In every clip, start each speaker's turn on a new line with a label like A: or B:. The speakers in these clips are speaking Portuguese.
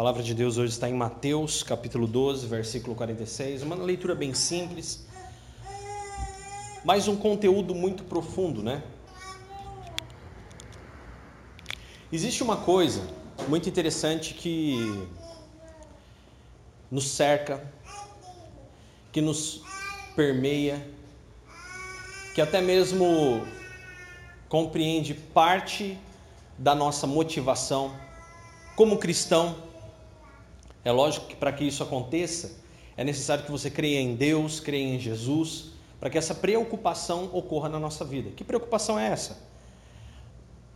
A: palavra de Deus hoje está em Mateus, capítulo 12, versículo 46. Uma leitura bem simples, mas um conteúdo muito profundo, né? Existe uma coisa muito interessante que nos cerca, que nos permeia, que até mesmo compreende parte da nossa motivação como cristão é lógico que para que isso aconteça, é necessário que você creia em Deus, creia em Jesus, para que essa preocupação ocorra na nossa vida. Que preocupação é essa?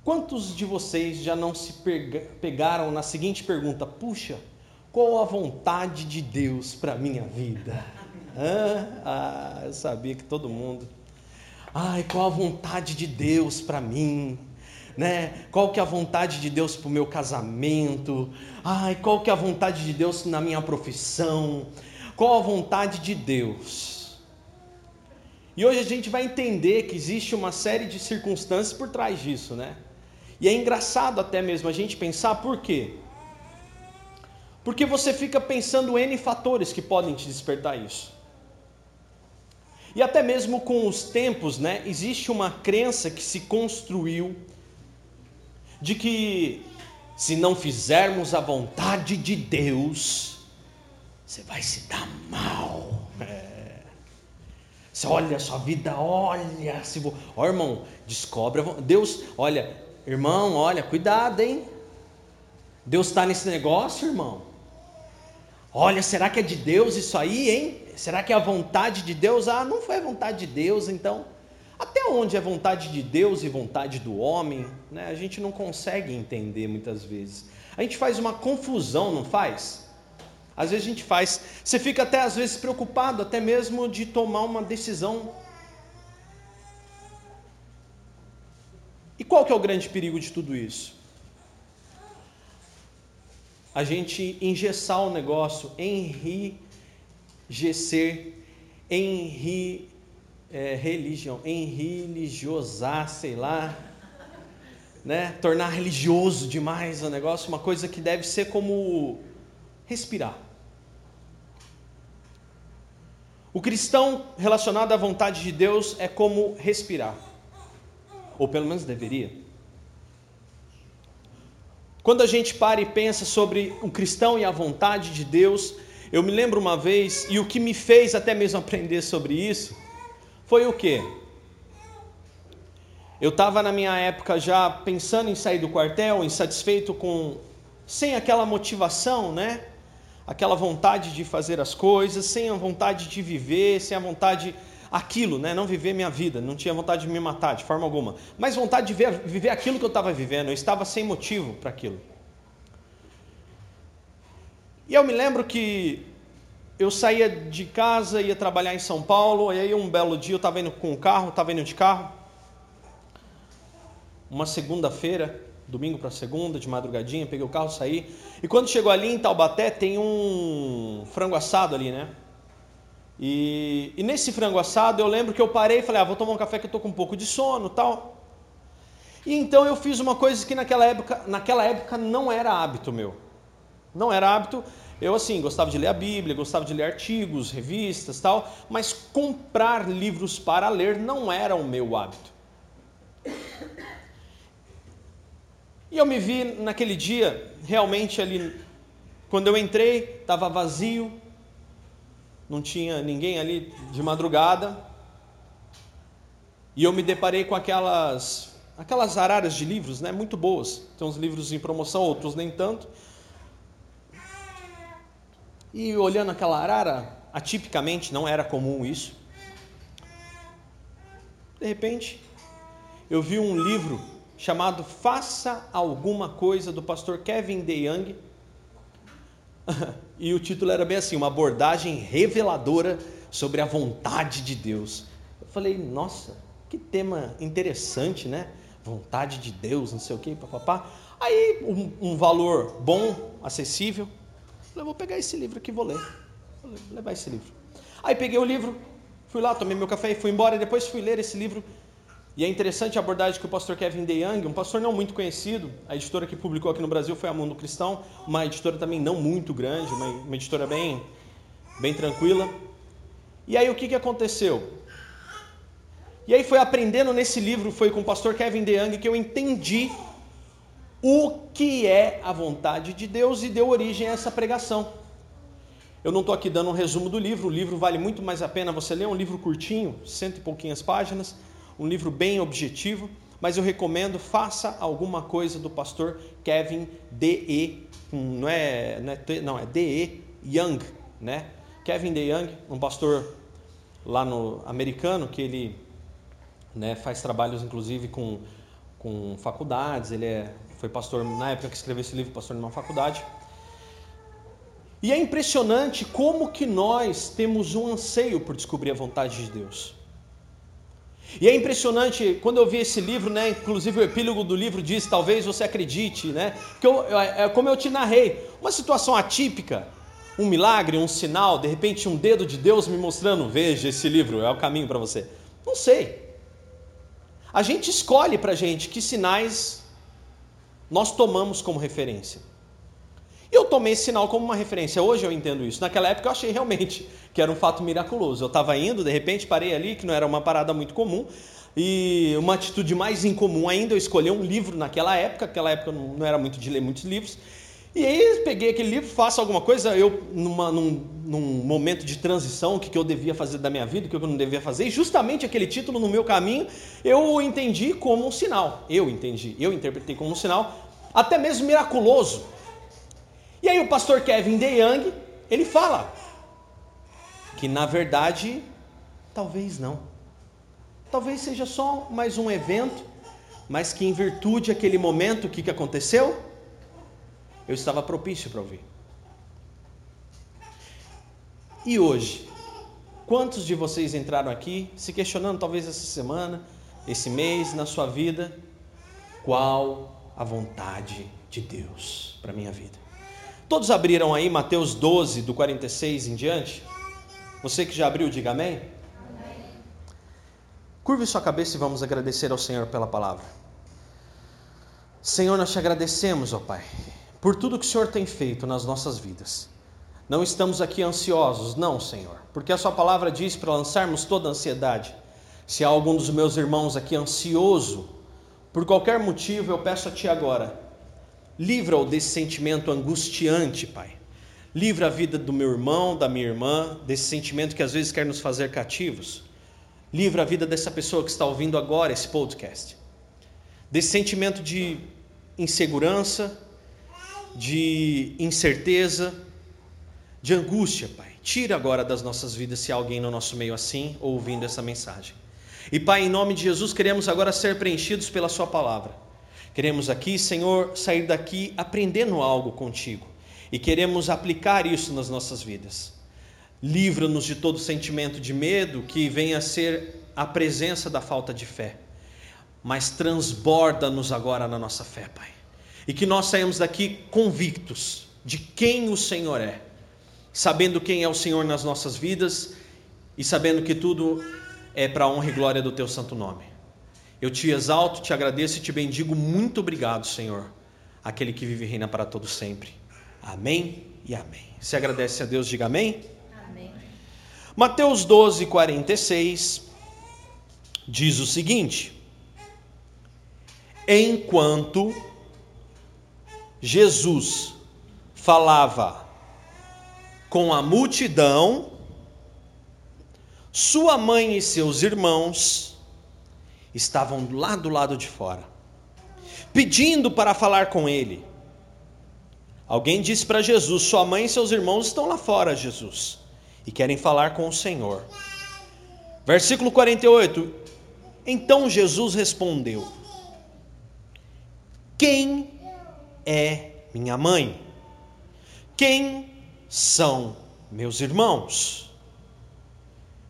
A: Quantos de vocês já não se pegaram na seguinte pergunta: puxa, qual a vontade de Deus para a minha vida? Ah, eu sabia que todo mundo. Ai, qual a vontade de Deus para mim? Né? Qual que é a vontade de Deus para o meu casamento? Ai, qual que é a vontade de Deus na minha profissão? Qual a vontade de Deus? E hoje a gente vai entender que existe uma série de circunstâncias por trás disso, né? E é engraçado até mesmo a gente pensar por quê? Porque você fica pensando N fatores que podem te despertar isso. E até mesmo com os tempos, né, existe uma crença que se construiu de que se não fizermos a vontade de Deus, você vai se dar mal. É. Você olha a sua vida, olha, se vou, ó irmão, descobre, Deus, olha, irmão, olha, cuidado, hein? Deus está nesse negócio, irmão. Olha, será que é de Deus isso aí, hein? Será que é a vontade de Deus? Ah, não foi a vontade de Deus, então até onde é vontade de Deus e vontade do homem, né? a gente não consegue entender muitas vezes. A gente faz uma confusão, não faz? Às vezes a gente faz. Você fica até às vezes preocupado, até mesmo de tomar uma decisão. E qual que é o grande perigo de tudo isso? A gente engessar o negócio, enrijecer, enri é, religião, enreligiosar, sei lá, né? Tornar religioso demais o negócio, uma coisa que deve ser como respirar. O cristão relacionado à vontade de Deus é como respirar, ou pelo menos deveria. Quando a gente para e pensa sobre o cristão e a vontade de Deus, eu me lembro uma vez, e o que me fez até mesmo aprender sobre isso, foi o que? Eu estava na minha época já pensando em sair do quartel, insatisfeito com. sem aquela motivação, né? Aquela vontade de fazer as coisas, sem a vontade de viver, sem a vontade. aquilo, né? Não viver minha vida, não tinha vontade de me matar de forma alguma, mas vontade de ver, viver aquilo que eu estava vivendo, eu estava sem motivo para aquilo. E eu me lembro que eu saía de casa, ia trabalhar em São Paulo, e aí um belo dia eu estava indo com o carro, estava indo de carro, uma segunda-feira, domingo para segunda, de madrugadinha, peguei o carro, saí, e quando chegou ali em Taubaté, tem um frango assado ali, né? E, e nesse frango assado eu lembro que eu parei e falei, ah, vou tomar um café que eu estou com um pouco de sono tal. E então eu fiz uma coisa que naquela época, naquela época não era hábito meu. Não era hábito, eu, assim, gostava de ler a Bíblia, gostava de ler artigos, revistas tal, mas comprar livros para ler não era o meu hábito. E eu me vi naquele dia, realmente ali, quando eu entrei, estava vazio, não tinha ninguém ali de madrugada, e eu me deparei com aquelas aquelas araras de livros, né, muito boas. Tem uns livros em promoção, outros nem tanto. E olhando aquela arara, atipicamente não era comum isso. De repente, eu vi um livro chamado Faça Alguma Coisa do pastor Kevin DeYoung. e o título era bem assim: Uma abordagem reveladora sobre a vontade de Deus. Eu falei, nossa, que tema interessante, né? Vontade de Deus, não sei o que, papapá. Aí, um, um valor bom, acessível. Falei, vou pegar esse livro aqui vou ler. Vou levar esse livro. Aí peguei o livro, fui lá, tomei meu café e fui embora. E depois fui ler esse livro. E é interessante a abordagem que o pastor Kevin DeYoung, um pastor não muito conhecido, a editora que publicou aqui no Brasil foi a Mundo Cristão, uma editora também não muito grande, uma, uma editora bem, bem tranquila. E aí o que, que aconteceu? E aí foi aprendendo nesse livro, foi com o pastor Kevin DeYoung que eu entendi o que é a vontade de Deus e deu origem a essa pregação. Eu não estou aqui dando um resumo do livro, o livro vale muito mais a pena você ler, é um livro curtinho, cento e pouquinhas páginas, um livro bem objetivo, mas eu recomendo, faça alguma coisa do pastor Kevin D.E., não é, não é, não, é D.E. Young, né? Kevin D. Young, um pastor lá no americano, que ele né, faz trabalhos inclusive com, com faculdades, ele é, foi pastor, na época que escreveu esse livro, pastor numa faculdade. E é impressionante como que nós temos um anseio por descobrir a vontade de Deus. E é impressionante, quando eu vi esse livro, né, inclusive o epílogo do livro diz, talvez você acredite, né, que eu, é como eu te narrei, uma situação atípica, um milagre, um sinal, de repente um dedo de Deus me mostrando, veja esse livro, é o caminho para você. Não sei. A gente escolhe para gente que sinais nós tomamos como referência. Eu tomei esse sinal como uma referência. Hoje eu entendo isso. Naquela época eu achei realmente que era um fato miraculoso. Eu estava indo, de repente parei ali, que não era uma parada muito comum. E uma atitude mais incomum ainda, eu escolhi um livro naquela época. Naquela época não era muito de ler muitos livros. E aí peguei aquele livro, faço alguma coisa, eu numa, num, num, momento de transição, o que, que eu devia fazer da minha vida, o que eu não devia fazer, e justamente aquele título no meu caminho, eu entendi como um sinal. Eu entendi, eu interpretei como um sinal, até mesmo miraculoso. E aí o pastor Kevin DeYoung, ele fala que na verdade, talvez não. Talvez seja só mais um evento, mas que em virtude daquele momento, o que, que aconteceu? Eu estava propício para ouvir. E hoje, quantos de vocês entraram aqui se questionando, talvez essa semana, esse mês, na sua vida, qual a vontade de Deus para minha vida? Todos abriram aí Mateus 12, do 46 em diante? Você que já abriu, diga amém. amém. Curve sua cabeça e vamos agradecer ao Senhor pela palavra. Senhor, nós te agradecemos, ó Pai, por tudo que o Senhor tem feito nas nossas vidas. Não estamos aqui ansiosos, não, Senhor, porque a Sua palavra diz para lançarmos toda a ansiedade. Se há algum dos meus irmãos aqui ansioso, por qualquer motivo, eu peço a Ti agora, livra-o desse sentimento angustiante, Pai. Livra a vida do meu irmão, da minha irmã, desse sentimento que às vezes quer nos fazer cativos. Livra a vida dessa pessoa que está ouvindo agora esse podcast. Desse sentimento de insegurança, de incerteza, de angústia, Pai. Tira agora das nossas vidas se há alguém no nosso meio assim, ouvindo essa mensagem. E Pai, em nome de Jesus, queremos agora ser preenchidos pela Sua palavra. Queremos aqui, Senhor, sair daqui aprendendo algo contigo e queremos aplicar isso nas nossas vidas. Livra-nos de todo sentimento de medo que venha a ser a presença da falta de fé, mas transborda-nos agora na nossa fé, Pai e que nós saímos daqui convictos de quem o Senhor é, sabendo quem é o Senhor nas nossas vidas e sabendo que tudo é para a honra e glória do teu santo nome. Eu te exalto, te agradeço e te bendigo. Muito obrigado, Senhor, aquele que vive e reina para todo sempre. Amém e amém. Se agradece a Deus, diga amém. Amém. Mateus 12, 46 diz o seguinte: Enquanto Jesus falava com a multidão, sua mãe e seus irmãos estavam lá do lado de fora, pedindo para falar com ele. Alguém disse para Jesus: Sua mãe e seus irmãos estão lá fora, Jesus, e querem falar com o Senhor. Versículo 48. Então Jesus respondeu: Quem é minha mãe? Quem são meus irmãos?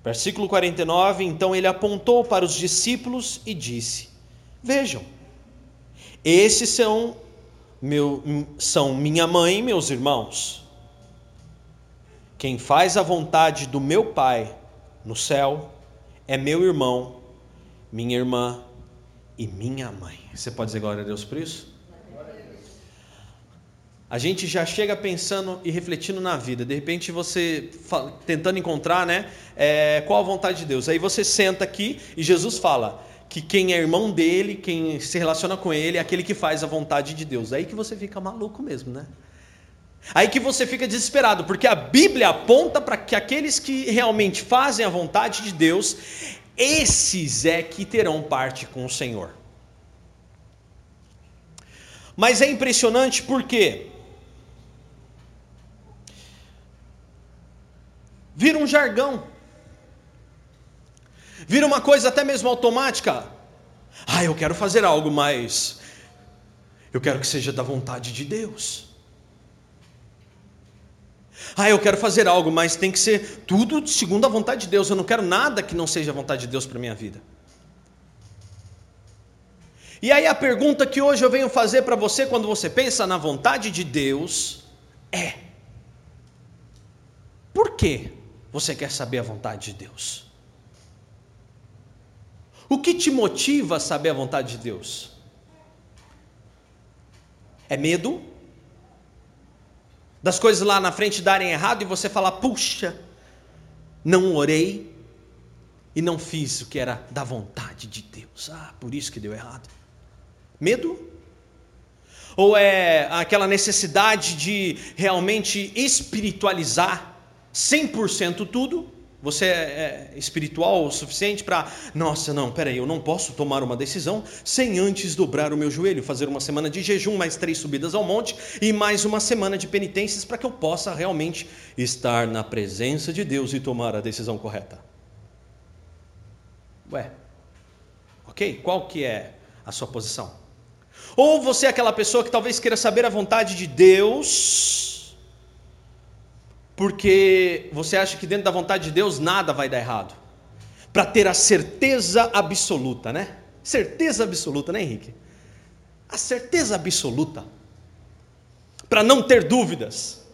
A: Versículo 49: Então ele apontou para os discípulos e disse: Vejam, esses são, meu, são minha mãe e meus irmãos. Quem faz a vontade do meu Pai no céu é meu irmão, minha irmã e minha mãe. Você pode dizer glória a Deus por isso? A gente já chega pensando e refletindo na vida. De repente você tentando encontrar, né? É, qual a vontade de Deus. Aí você senta aqui e Jesus fala que quem é irmão dele, quem se relaciona com ele, é aquele que faz a vontade de Deus. Aí que você fica maluco mesmo, né? Aí que você fica desesperado, porque a Bíblia aponta para que aqueles que realmente fazem a vontade de Deus, esses é que terão parte com o Senhor. Mas é impressionante porque vira um jargão, vira uma coisa até mesmo automática. Ah, eu quero fazer algo, mas eu quero que seja da vontade de Deus. Ah, eu quero fazer algo, mas tem que ser tudo segundo a vontade de Deus. Eu não quero nada que não seja a vontade de Deus para minha vida. E aí a pergunta que hoje eu venho fazer para você quando você pensa na vontade de Deus é: por que você quer saber a vontade de Deus? O que te motiva a saber a vontade de Deus? É medo? das coisas lá na frente darem errado e você falar: puxa, não orei e não fiz o que era da vontade de Deus. Ah, por isso que deu errado. Medo? Ou é aquela necessidade de realmente espiritualizar 100% tudo? Você é, é espiritual o suficiente para, nossa, não, peraí, eu não posso tomar uma decisão sem antes dobrar o meu joelho, fazer uma semana de jejum, mais três subidas ao monte e mais uma semana de penitências para que eu possa realmente estar na presença de Deus e tomar a decisão correta. Ué, ok? Qual que é a sua posição? Ou você é aquela pessoa que talvez queira saber a vontade de Deus porque você acha que dentro da vontade de Deus nada vai dar errado. Para ter a certeza absoluta, né? Certeza absoluta, né, Henrique? A certeza absoluta. Para não ter dúvidas.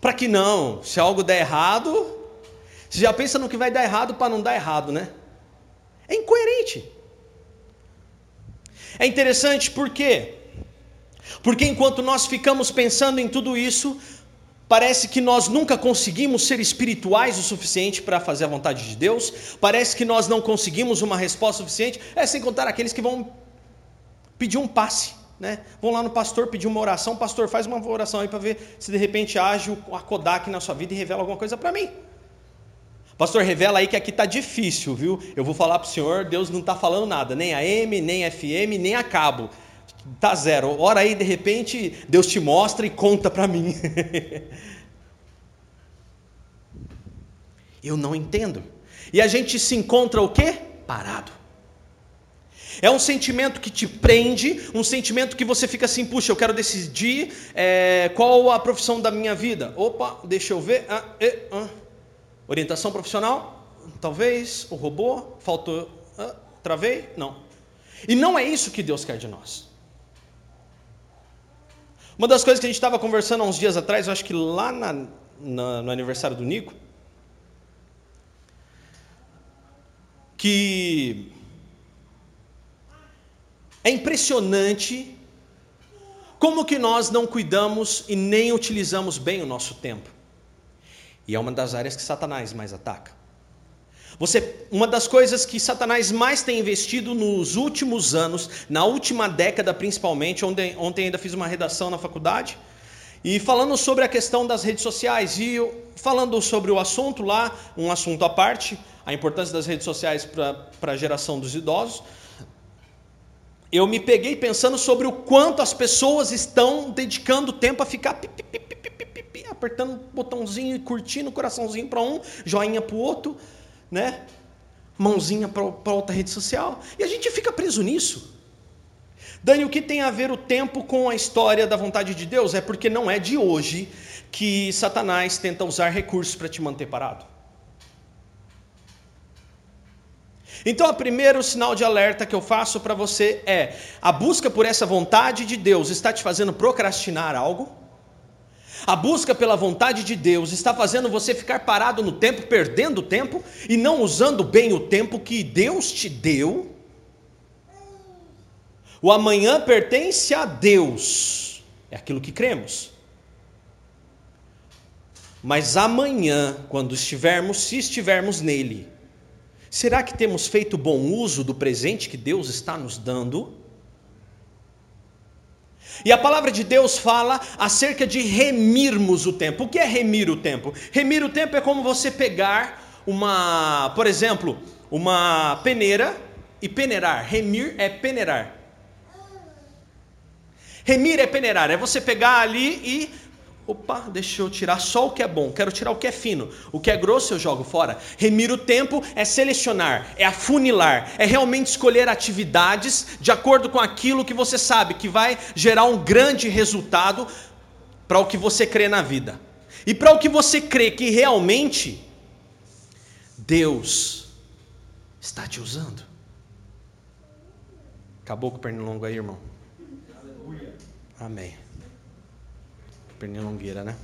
A: Para que não, se algo der errado, você já pensa no que vai dar errado para não dar errado, né? É incoerente. É interessante por quê? Porque enquanto nós ficamos pensando em tudo isso, Parece que nós nunca conseguimos ser espirituais o suficiente para fazer a vontade de Deus. Parece que nós não conseguimos uma resposta suficiente. É sem contar aqueles que vão pedir um passe. Né? Vão lá no pastor pedir uma oração. Pastor, faz uma oração aí para ver se de repente age a Kodak na sua vida e revela alguma coisa para mim. Pastor, revela aí que aqui está difícil, viu? Eu vou falar para o senhor, Deus não está falando nada, nem a M, nem a FM, nem a cabo. Tá zero. Ora aí, de repente, Deus te mostra e conta para mim. Eu não entendo. E a gente se encontra o quê? Parado. É um sentimento que te prende, um sentimento que você fica assim, puxa, eu quero decidir é, qual a profissão da minha vida. Opa, deixa eu ver. Ah, ah. Orientação profissional? Talvez. O robô? Faltou. Ah, travei? Não. E não é isso que Deus quer de nós. Uma das coisas que a gente estava conversando há uns dias atrás, eu acho que lá na, na, no aniversário do Nico, que é impressionante como que nós não cuidamos e nem utilizamos bem o nosso tempo. E é uma das áreas que Satanás mais ataca. Você, uma das coisas que Satanás mais tem investido nos últimos anos, na última década principalmente, ontem, ontem ainda fiz uma redação na faculdade, e falando sobre a questão das redes sociais, e falando sobre o assunto lá, um assunto à parte, a importância das redes sociais para a geração dos idosos, eu me peguei pensando sobre o quanto as pessoas estão dedicando tempo a ficar apertando botãozinho e curtindo, coraçãozinho para um, joinha para o outro né? Mãozinha para outra rede social. E a gente fica preso nisso. Dani, o que tem a ver o tempo com a história da vontade de Deus? É porque não é de hoje que Satanás tenta usar recursos para te manter parado. Então, o primeiro sinal de alerta que eu faço para você é: a busca por essa vontade de Deus está te fazendo procrastinar algo? A busca pela vontade de Deus está fazendo você ficar parado no tempo, perdendo tempo e não usando bem o tempo que Deus te deu. O amanhã pertence a Deus, é aquilo que cremos. Mas amanhã, quando estivermos, se estivermos nele, será que temos feito bom uso do presente que Deus está nos dando? E a palavra de Deus fala acerca de remirmos o tempo. O que é remir o tempo? Remir o tempo é como você pegar uma, por exemplo, uma peneira e peneirar. Remir é peneirar. Remir é peneirar, é você pegar ali e Opa, deixa eu tirar só o que é bom, quero tirar o que é fino, o que é grosso eu jogo fora. Remir o tempo é selecionar, é afunilar, é realmente escolher atividades de acordo com aquilo que você sabe que vai gerar um grande resultado para o que você crê na vida. E para o que você crê que realmente Deus está te usando. Acabou com o pernilongo aí, irmão? Amém. Pernilongueira, né?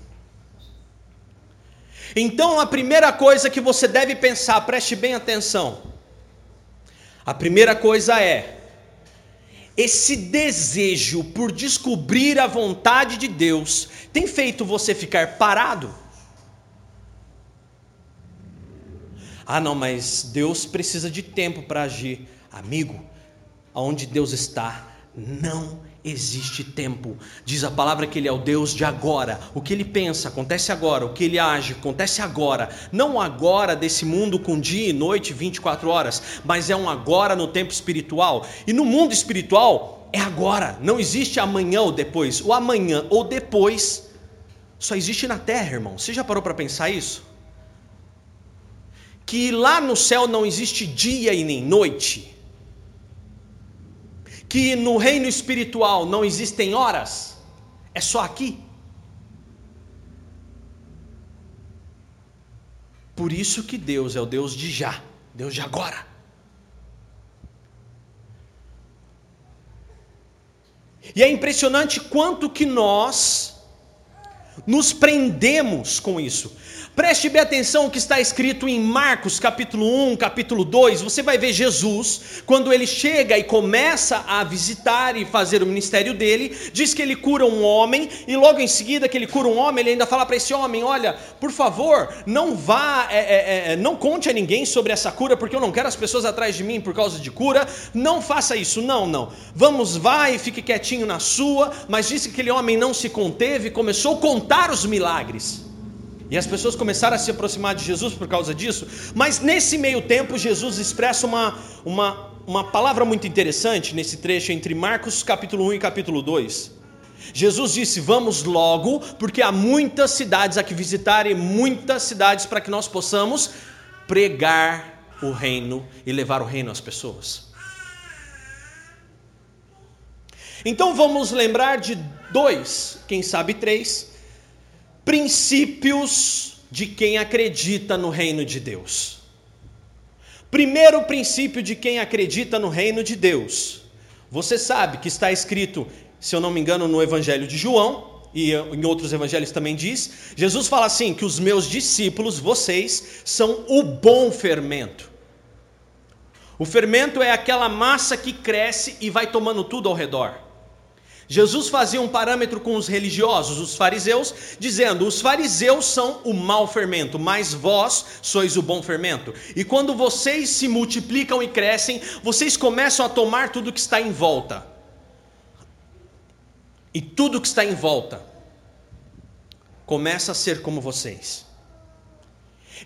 A: Então, a primeira coisa que você deve pensar, preste bem atenção. A primeira coisa é: esse desejo por descobrir a vontade de Deus tem feito você ficar parado? Ah, não, mas Deus precisa de tempo para agir. Amigo, aonde Deus está, não existe tempo. Diz a palavra que Ele é o Deus de agora. O que Ele pensa acontece agora. O que Ele age acontece agora. Não agora desse mundo com dia e noite, 24 horas, mas é um agora no tempo espiritual. E no mundo espiritual é agora. Não existe amanhã ou depois. O amanhã ou depois só existe na terra, irmão. Você já parou para pensar isso? que lá no céu não existe dia e nem noite, que no reino espiritual não existem horas, é só aqui. Por isso que Deus é o Deus de já, Deus de agora. E é impressionante quanto que nós nos prendemos com isso. Preste bem atenção o que está escrito em Marcos, capítulo 1, capítulo 2. Você vai ver Jesus, quando ele chega e começa a visitar e fazer o ministério dele, diz que ele cura um homem, e logo em seguida que ele cura um homem, ele ainda fala para esse homem: Olha, por favor, não vá, é, é, é, não conte a ninguém sobre essa cura, porque eu não quero as pessoas atrás de mim por causa de cura. Não faça isso, não, não. Vamos, vá e fique quietinho na sua. Mas disse que aquele homem não se conteve, começou a contar os milagres. E as pessoas começaram a se aproximar de Jesus por causa disso. Mas nesse meio tempo, Jesus expressa uma, uma, uma palavra muito interessante nesse trecho entre Marcos capítulo 1 e capítulo 2. Jesus disse: Vamos logo, porque há muitas cidades a que visitar e muitas cidades para que nós possamos pregar o reino e levar o reino às pessoas. Então vamos lembrar de dois, quem sabe três, princípios de quem acredita no reino de Deus. Primeiro princípio de quem acredita no reino de Deus. Você sabe que está escrito, se eu não me engano, no Evangelho de João, e em outros evangelhos também diz, Jesus fala assim: que os meus discípulos, vocês, são o bom fermento. O fermento é aquela massa que cresce e vai tomando tudo ao redor. Jesus fazia um parâmetro com os religiosos, os fariseus, dizendo: os fariseus são o mau fermento, mas vós sois o bom fermento. E quando vocês se multiplicam e crescem, vocês começam a tomar tudo que está em volta. E tudo que está em volta começa a ser como vocês.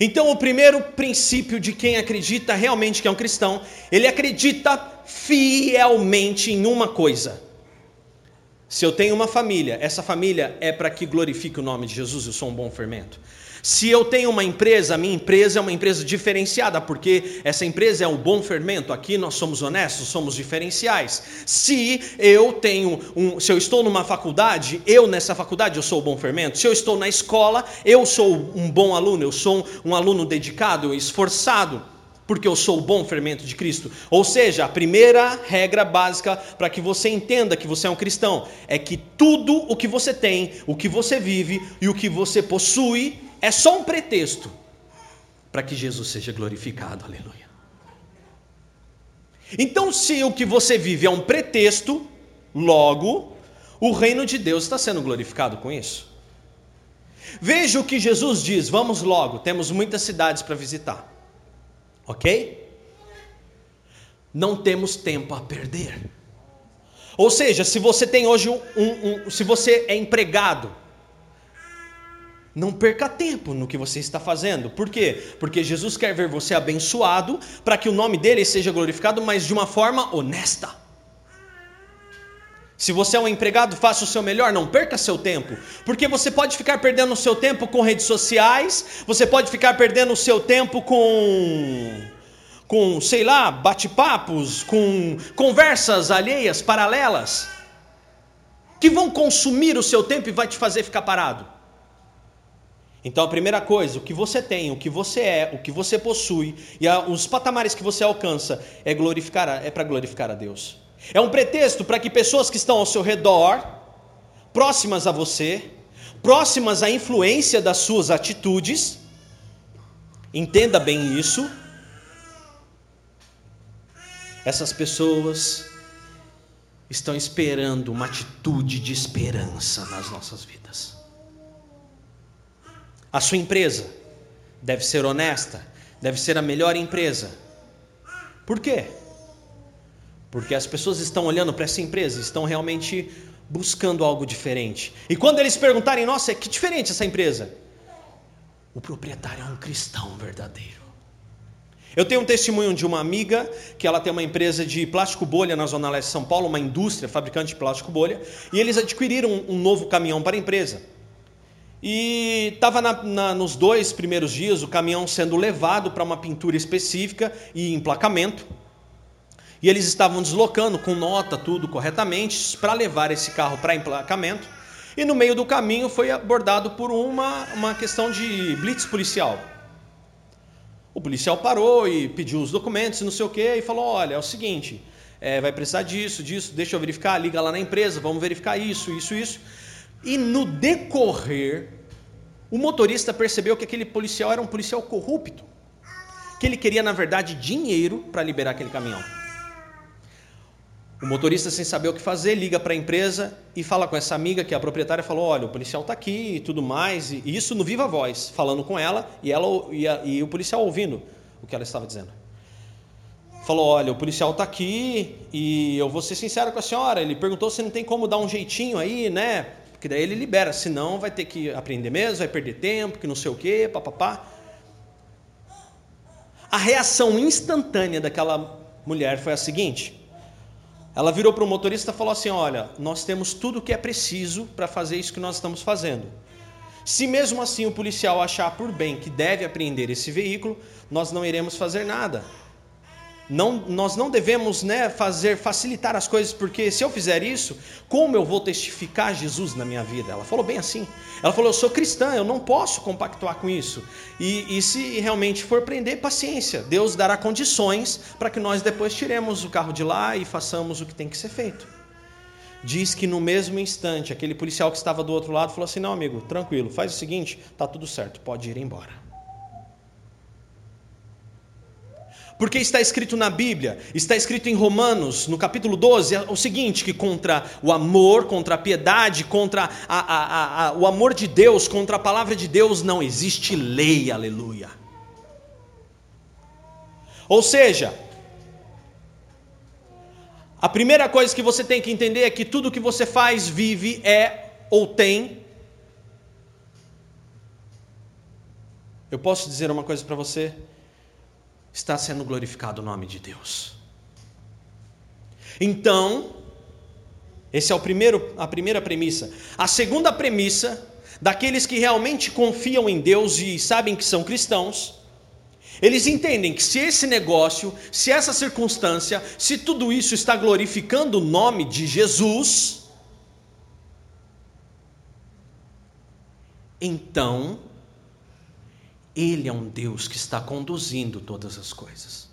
A: Então, o primeiro princípio de quem acredita realmente que é um cristão, ele acredita fielmente em uma coisa se eu tenho uma família, essa família é para que glorifique o nome de Jesus, eu sou um bom fermento. Se eu tenho uma empresa, a minha empresa é uma empresa diferenciada, porque essa empresa é um bom fermento. Aqui nós somos honestos, somos diferenciais. Se eu tenho um, se eu estou numa faculdade, eu nessa faculdade eu sou o bom fermento. Se eu estou na escola, eu sou um bom aluno, eu sou um, um aluno dedicado, esforçado porque eu sou o bom fermento de Cristo. Ou seja, a primeira regra básica para que você entenda que você é um cristão é que tudo o que você tem, o que você vive e o que você possui é só um pretexto para que Jesus seja glorificado. Aleluia. Então, se o que você vive é um pretexto, Logo, o reino de Deus está sendo glorificado com isso. Veja o que Jesus diz: vamos logo, temos muitas cidades para visitar. Ok? Não temos tempo a perder. Ou seja, se você tem hoje um, um, um se você é empregado, não perca tempo no que você está fazendo. Por quê? Porque Jesus quer ver você abençoado para que o nome dele seja glorificado, mas de uma forma honesta. Se você é um empregado, faça o seu melhor, não perca seu tempo, porque você pode ficar perdendo o seu tempo com redes sociais, você pode ficar perdendo o seu tempo com com, sei lá, bate-papos, com conversas alheias, paralelas, que vão consumir o seu tempo e vai te fazer ficar parado. Então a primeira coisa, o que você tem, o que você é, o que você possui e a, os patamares que você alcança é glorificar, é para glorificar a Deus. É um pretexto para que pessoas que estão ao seu redor, próximas a você, próximas à influência das suas atitudes, entenda bem isso. Essas pessoas estão esperando uma atitude de esperança nas nossas vidas. A sua empresa deve ser honesta, deve ser a melhor empresa. Por quê? Porque as pessoas estão olhando para essa empresa, estão realmente buscando algo diferente. E quando eles perguntarem, nossa, que diferente essa empresa? O proprietário é um cristão verdadeiro. Eu tenho um testemunho de uma amiga que ela tem uma empresa de plástico bolha na Zona Leste de São Paulo, uma indústria fabricante de plástico bolha, e eles adquiriram um novo caminhão para a empresa. E estava nos dois primeiros dias o caminhão sendo levado para uma pintura específica e emplacamento. E eles estavam deslocando com nota, tudo corretamente, para levar esse carro para emplacamento. E no meio do caminho foi abordado por uma, uma questão de blitz policial. O policial parou e pediu os documentos, não sei o que, e falou: Olha, é o seguinte, é, vai precisar disso, disso, deixa eu verificar, liga lá na empresa, vamos verificar isso, isso, isso. E no decorrer, o motorista percebeu que aquele policial era um policial corrupto, que ele queria, na verdade, dinheiro para liberar aquele caminhão. O motorista, sem saber o que fazer, liga para a empresa e fala com essa amiga, que é a proprietária, falou: Olha, o policial está aqui e tudo mais. E isso no viva voz, falando com ela e, ela, e, a, e o policial ouvindo o que ela estava dizendo. Falou: Olha, o policial está aqui e eu vou ser sincero com a senhora. Ele perguntou se não tem como dar um jeitinho aí, né? Porque daí ele libera, senão vai ter que aprender mesmo, vai perder tempo, que não sei o quê, papapá. A reação instantânea daquela mulher foi a seguinte ela virou para o motorista e falou assim: Olha, nós temos tudo o que é preciso para fazer isso que nós estamos fazendo. Se mesmo assim o policial achar por bem que deve apreender esse veículo, nós não iremos fazer nada. Não, nós não devemos né, fazer facilitar as coisas, porque se eu fizer isso, como eu vou testificar Jesus na minha vida? Ela falou bem assim. Ela falou: Eu sou cristã, eu não posso compactuar com isso. E, e se realmente for prender, paciência. Deus dará condições para que nós depois tiremos o carro de lá e façamos o que tem que ser feito. Diz que no mesmo instante, aquele policial que estava do outro lado falou assim: Não, amigo, tranquilo, faz o seguinte, tá tudo certo, pode ir embora. Porque está escrito na Bíblia, está escrito em Romanos, no capítulo 12, é o seguinte: que contra o amor, contra a piedade, contra a, a, a, o amor de Deus, contra a palavra de Deus, não existe lei, aleluia. Ou seja, a primeira coisa que você tem que entender é que tudo que você faz, vive, é ou tem. Eu posso dizer uma coisa para você? Está sendo glorificado o nome de Deus. Então, esse é o primeiro, a primeira premissa. A segunda premissa, daqueles que realmente confiam em Deus e sabem que são cristãos, eles entendem que se esse negócio, se essa circunstância, se tudo isso está glorificando o nome de Jesus, então ele é um Deus que está conduzindo todas as coisas.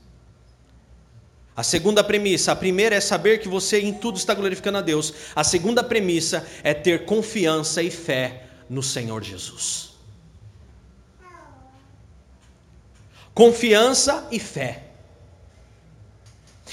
A: A segunda premissa, a primeira é saber que você em tudo está glorificando a Deus. A segunda premissa é ter confiança e fé no Senhor Jesus. Confiança e fé.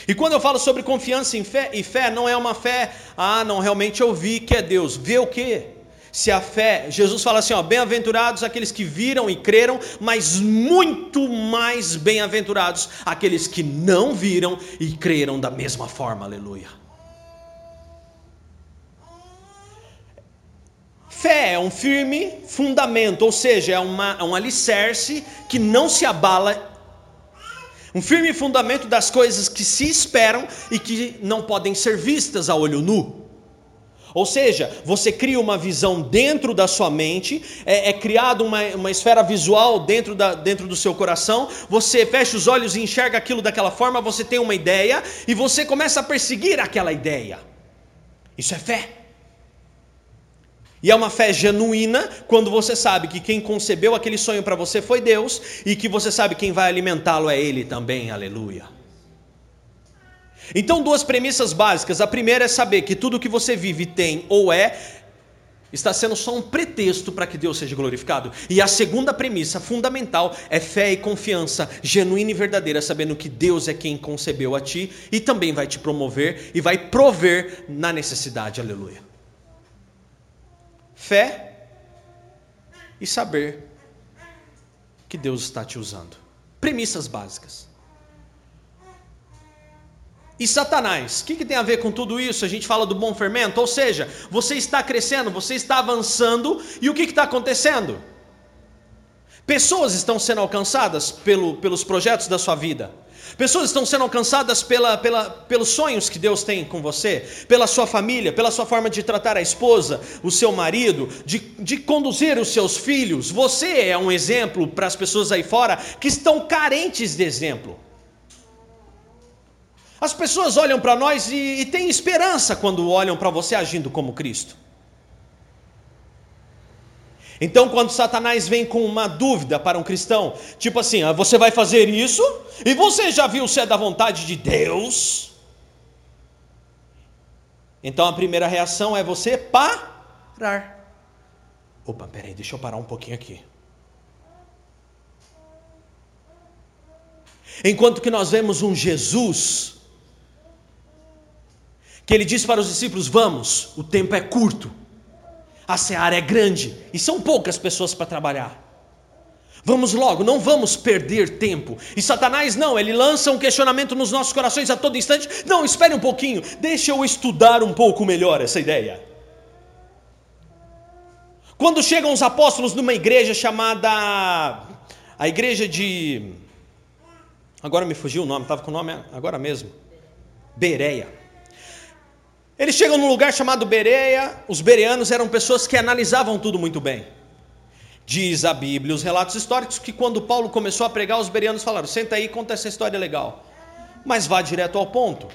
A: E quando eu falo sobre confiança em fé, e fé não é uma fé, ah, não, realmente eu vi que é Deus. Vê o quê? Se a fé, Jesus fala assim, ó, bem-aventurados aqueles que viram e creram, mas muito mais bem-aventurados aqueles que não viram e creram da mesma forma. Aleluia. Fé é um firme fundamento, ou seja, é, uma, é um alicerce que não se abala um firme fundamento das coisas que se esperam e que não podem ser vistas a olho nu. Ou seja, você cria uma visão dentro da sua mente, é, é criada uma, uma esfera visual dentro, da, dentro do seu coração, você fecha os olhos e enxerga aquilo daquela forma, você tem uma ideia e você começa a perseguir aquela ideia. Isso é fé. E é uma fé genuína quando você sabe que quem concebeu aquele sonho para você foi Deus e que você sabe quem vai alimentá-lo é Ele também, aleluia. Então, duas premissas básicas. A primeira é saber que tudo que você vive, tem ou é, está sendo só um pretexto para que Deus seja glorificado. E a segunda premissa fundamental é fé e confiança genuína e verdadeira, sabendo que Deus é quem concebeu a ti e também vai te promover e vai prover na necessidade, aleluia fé e saber que Deus está te usando. Premissas básicas. E Satanás, o que, que, tem a ver com tudo isso? A gente fala do bom fermento, ou seja, você está crescendo, você está avançando, e o que está acontecendo? Pessoas estão sendo alcançadas pelo, pelos projetos da sua vida. Pessoas estão sendo alcançadas pela, pela, pelos sonhos que Deus tem com você, pela sua família, pela sua forma de tratar a esposa, o seu marido, de, de conduzir os seus filhos. Você é um exemplo para as pessoas aí fora que estão carentes de exemplo. As pessoas olham para nós e, e têm esperança quando olham para você agindo como Cristo. Então, quando Satanás vem com uma dúvida para um cristão, tipo assim, ah, você vai fazer isso, e você já viu se é da vontade de Deus? Então a primeira reação é você parar. Opa, peraí, deixa eu parar um pouquinho aqui. Enquanto que nós vemos um Jesus, que ele diz para os discípulos: Vamos, o tempo é curto a seara é grande e são poucas pessoas para trabalhar. Vamos logo, não vamos perder tempo. E Satanás não, ele lança um questionamento nos nossos corações a todo instante. Não, espere um pouquinho, deixa eu estudar um pouco melhor essa ideia. Quando chegam os apóstolos numa igreja chamada a igreja de agora me fugiu o nome, estava com o nome agora mesmo. Bereia. Eles chegam num lugar chamado Bereia, os bereanos eram pessoas que analisavam tudo muito bem. Diz a Bíblia, os relatos históricos, que quando Paulo começou a pregar, os bereanos falaram: senta aí conta essa história legal. Mas vá direto ao ponto.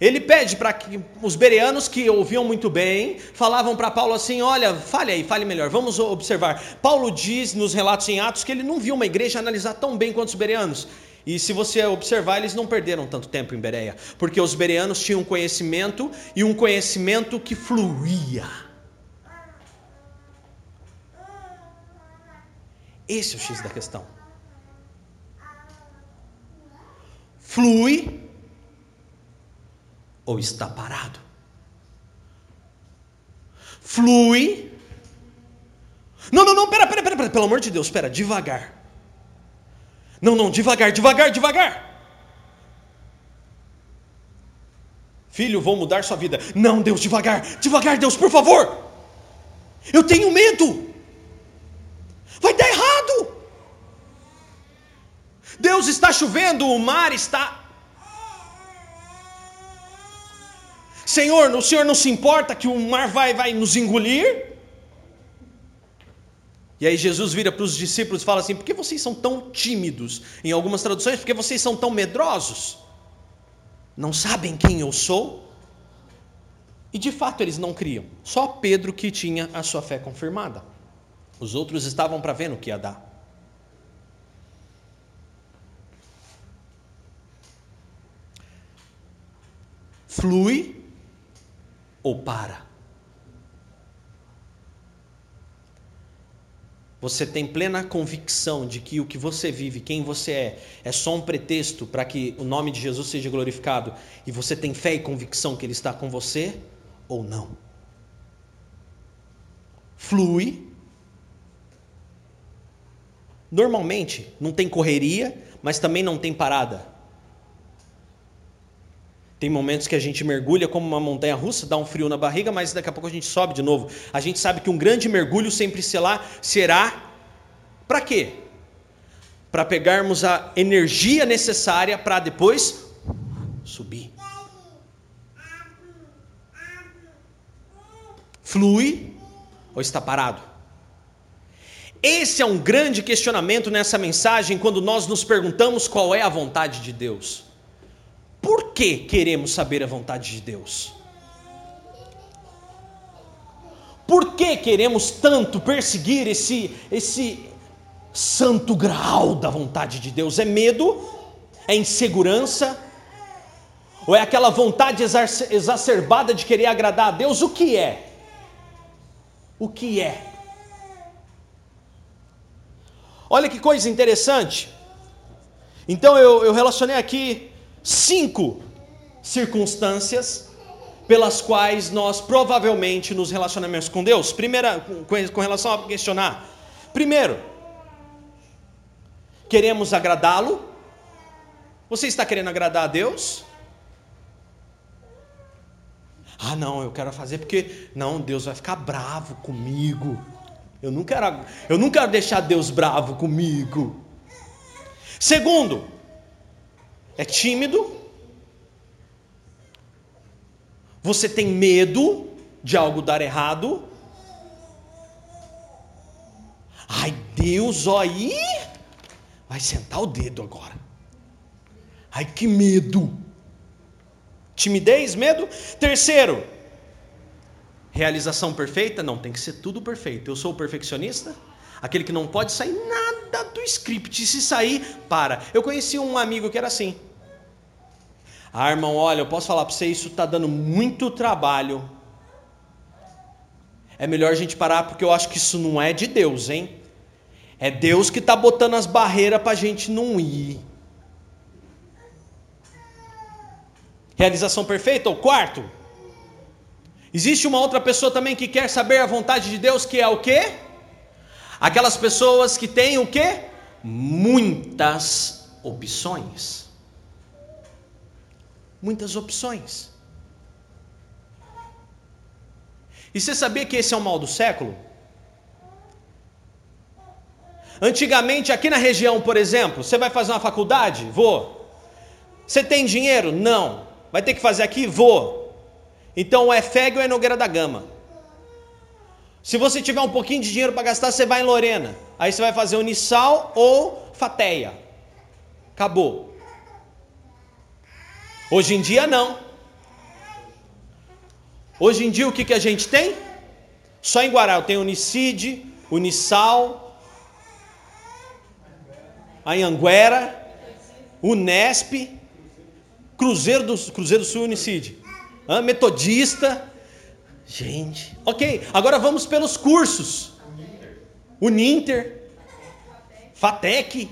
A: Ele pede para que os bereanos que ouviam muito bem, falavam para Paulo assim: olha, fale aí, fale melhor, vamos observar. Paulo diz nos relatos em Atos que ele não viu uma igreja analisar tão bem quanto os bereanos. E se você observar, eles não perderam tanto tempo em Bereia, porque os bereanos tinham conhecimento e um conhecimento que fluía. Esse é o X da questão. Flui ou está parado? Flui. Não, não, não, pera, pera, pera, pera, pelo amor de Deus, pera, devagar. Não, não, devagar, devagar, devagar. Filho, vou mudar sua vida. Não, Deus, devagar, devagar, Deus, por favor. Eu tenho medo. Vai dar errado. Deus está chovendo, o mar está. Senhor, o Senhor não se importa que o mar vai, vai nos engolir? E aí Jesus vira para os discípulos e fala assim: por que vocês são tão tímidos? Em algumas traduções, por que vocês são tão medrosos? Não sabem quem eu sou? E de fato eles não criam. Só Pedro que tinha a sua fé confirmada. Os outros estavam para ver no que ia dar. Flui ou para? Você tem plena convicção de que o que você vive, quem você é, é só um pretexto para que o nome de Jesus seja glorificado e você tem fé e convicção que Ele está com você ou não? Flui. Normalmente não tem correria, mas também não tem parada. Tem momentos que a gente mergulha como uma montanha russa, dá um frio na barriga, mas daqui a pouco a gente sobe de novo. A gente sabe que um grande mergulho sempre será, será para quê? Para pegarmos a energia necessária para depois subir. Flui ou está parado? Esse é um grande questionamento nessa mensagem quando nós nos perguntamos qual é a vontade de Deus. Que queremos saber a vontade de Deus? Por que queremos tanto perseguir esse, esse santo grau da vontade de Deus? É medo? É insegurança? Ou é aquela vontade exacerbada de querer agradar a Deus? O que é? O que é? Olha que coisa interessante. Então eu, eu relacionei aqui cinco circunstâncias pelas quais nós provavelmente nos relacionamos com Deus. Primeira, com relação a questionar. Primeiro, queremos agradá-lo. Você está querendo agradar a Deus? Ah, não, eu quero fazer porque não, Deus vai ficar bravo comigo. Eu não quero, eu não quero deixar Deus bravo comigo. Segundo, é tímido, você tem medo de algo dar errado. Ai, Deus, ó aí, vai sentar o dedo agora. Ai, que medo. Timidez, medo. Terceiro, realização perfeita? Não, tem que ser tudo perfeito. Eu sou o perfeccionista, aquele que não pode sair nada do script. Se sair, para. Eu conheci um amigo que era assim. Ah, irmão, olha, eu posso falar para você, isso está dando muito trabalho. É melhor a gente parar porque eu acho que isso não é de Deus, hein? É Deus que está botando as barreiras para a gente não ir. Realização perfeita, o quarto. Existe uma outra pessoa também que quer saber a vontade de Deus, que é o quê? Aquelas pessoas que têm o quê? Muitas opções muitas opções. E você sabia que esse é o mal do século? Antigamente, aqui na região, por exemplo, você vai fazer uma faculdade? Vou. Você tem dinheiro? Não. Vai ter que fazer aqui? Vou. Então, é FEG ou é Nogueira da Gama? Se você tiver um pouquinho de dinheiro para gastar, você vai em Lorena. Aí você vai fazer Unisal ou Fateia. Acabou. Hoje em dia não. Hoje em dia o que, que a gente tem? Só em Guará eu tenho Unicid, Unisal, Anhanguera, Unesp, Cruzeiro do, Cruzeiro do Sul Unicid, ah, Metodista. Gente, ok, agora vamos pelos cursos. Uninter, Fatec.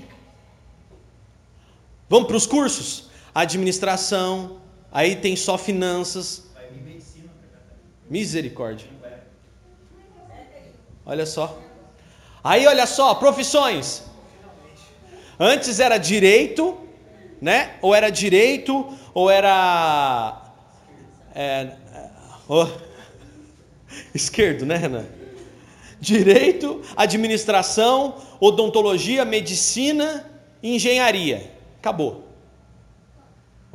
A: Vamos para os cursos? Administração, aí tem só finanças. Misericórdia. Olha só. Aí olha só, profissões. Antes era direito, né? Ou era direito, ou era. É, oh, esquerdo, né, Renan? Direito, administração, odontologia, medicina, engenharia. Acabou.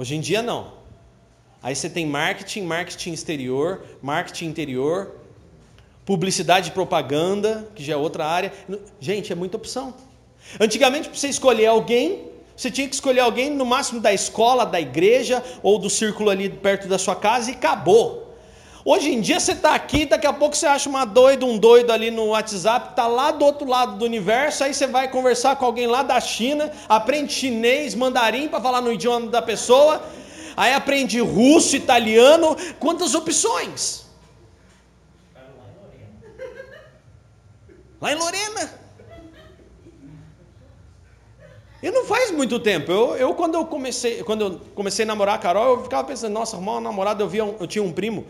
A: Hoje em dia não. Aí você tem marketing, marketing exterior, marketing interior, publicidade e propaganda, que já é outra área. Gente, é muita opção. Antigamente, para você escolher alguém, você tinha que escolher alguém no máximo da escola, da igreja ou do círculo ali perto da sua casa e acabou. Hoje em dia você está aqui, daqui a pouco você acha uma doida, um doido ali no WhatsApp, está lá do outro lado do universo, aí você vai conversar com alguém lá da China, aprende chinês, mandarim para falar no idioma da pessoa, aí aprende russo, italiano, quantas opções? Lá em Lorena. faz muito tempo. Eu, eu quando eu comecei, quando eu comecei a namorar a Carol, eu ficava pensando, nossa, arrumar uma namorada, eu via, um, eu tinha um primo,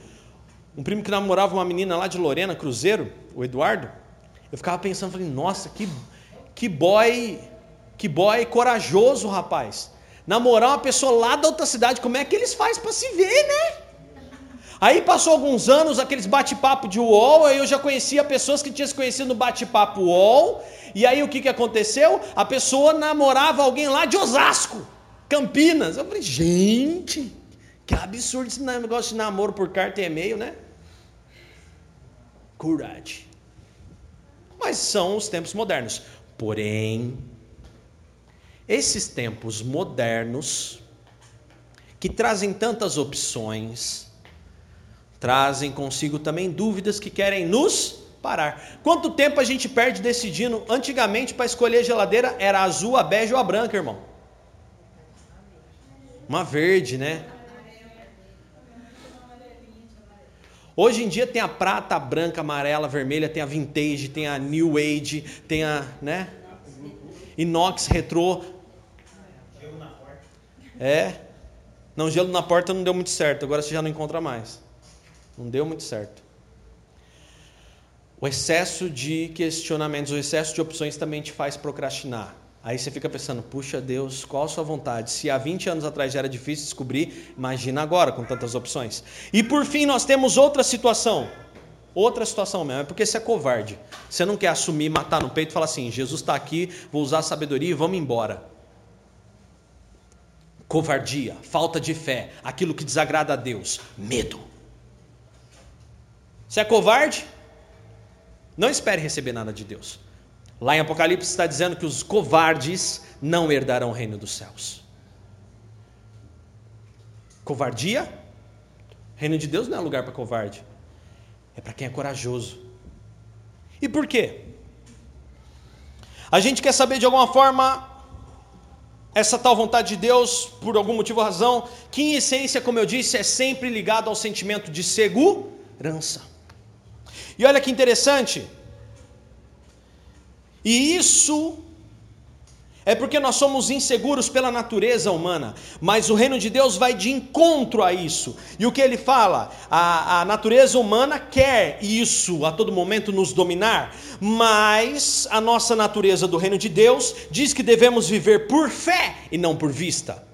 A: um primo que namorava uma menina lá de Lorena, Cruzeiro, o Eduardo. Eu ficava pensando, falei, nossa, que que boy, que boy corajoso, rapaz. Namorar uma pessoa lá da outra cidade, como é que eles fazem para se ver, né? Aí passou alguns anos, aqueles bate-papo de UOL, aí eu já conhecia pessoas que tinham se conhecido no bate-papo UOL, e aí o que, que aconteceu? A pessoa namorava alguém lá de Osasco, Campinas. Eu falei, gente, que absurdo esse negócio de namoro por carta e e-mail, né? Coragem. Mas são os tempos modernos. Porém, esses tempos modernos, que trazem tantas opções, trazem consigo também dúvidas que querem nos parar. Quanto tempo a gente perde decidindo? Antigamente, para escolher geladeira, era azul, a bege ou a branca, irmão? Uma verde, né? Hoje em dia tem a prata, a branca, a amarela, a vermelha, tem a vintage, tem a new age, tem a, né? Inox, retrô. Gelo na porta. É. Não, gelo na porta não deu muito certo, agora você já não encontra mais. Não deu muito certo. O excesso de questionamentos, o excesso de opções também te faz procrastinar. Aí você fica pensando, puxa Deus, qual a sua vontade? Se há 20 anos atrás já era difícil descobrir, imagina agora com tantas opções. E por fim, nós temos outra situação. Outra situação mesmo, é porque você é covarde. Você não quer assumir, matar no peito e falar assim: Jesus está aqui, vou usar a sabedoria e vamos embora. Covardia, falta de fé, aquilo que desagrada a Deus, medo. Você é covarde? Não espere receber nada de Deus. Lá em Apocalipse está dizendo que os covardes não herdarão o reino dos céus. Covardia? Reino de Deus não é lugar para covarde. É para quem é corajoso. E por quê? A gente quer saber de alguma forma essa tal vontade de Deus, por algum motivo ou razão, que em essência, como eu disse, é sempre ligado ao sentimento de segurança. E olha que interessante, e isso é porque nós somos inseguros pela natureza humana, mas o reino de Deus vai de encontro a isso. E o que ele fala? A, a natureza humana quer isso a todo momento nos dominar, mas a nossa natureza do reino de Deus diz que devemos viver por fé e não por vista.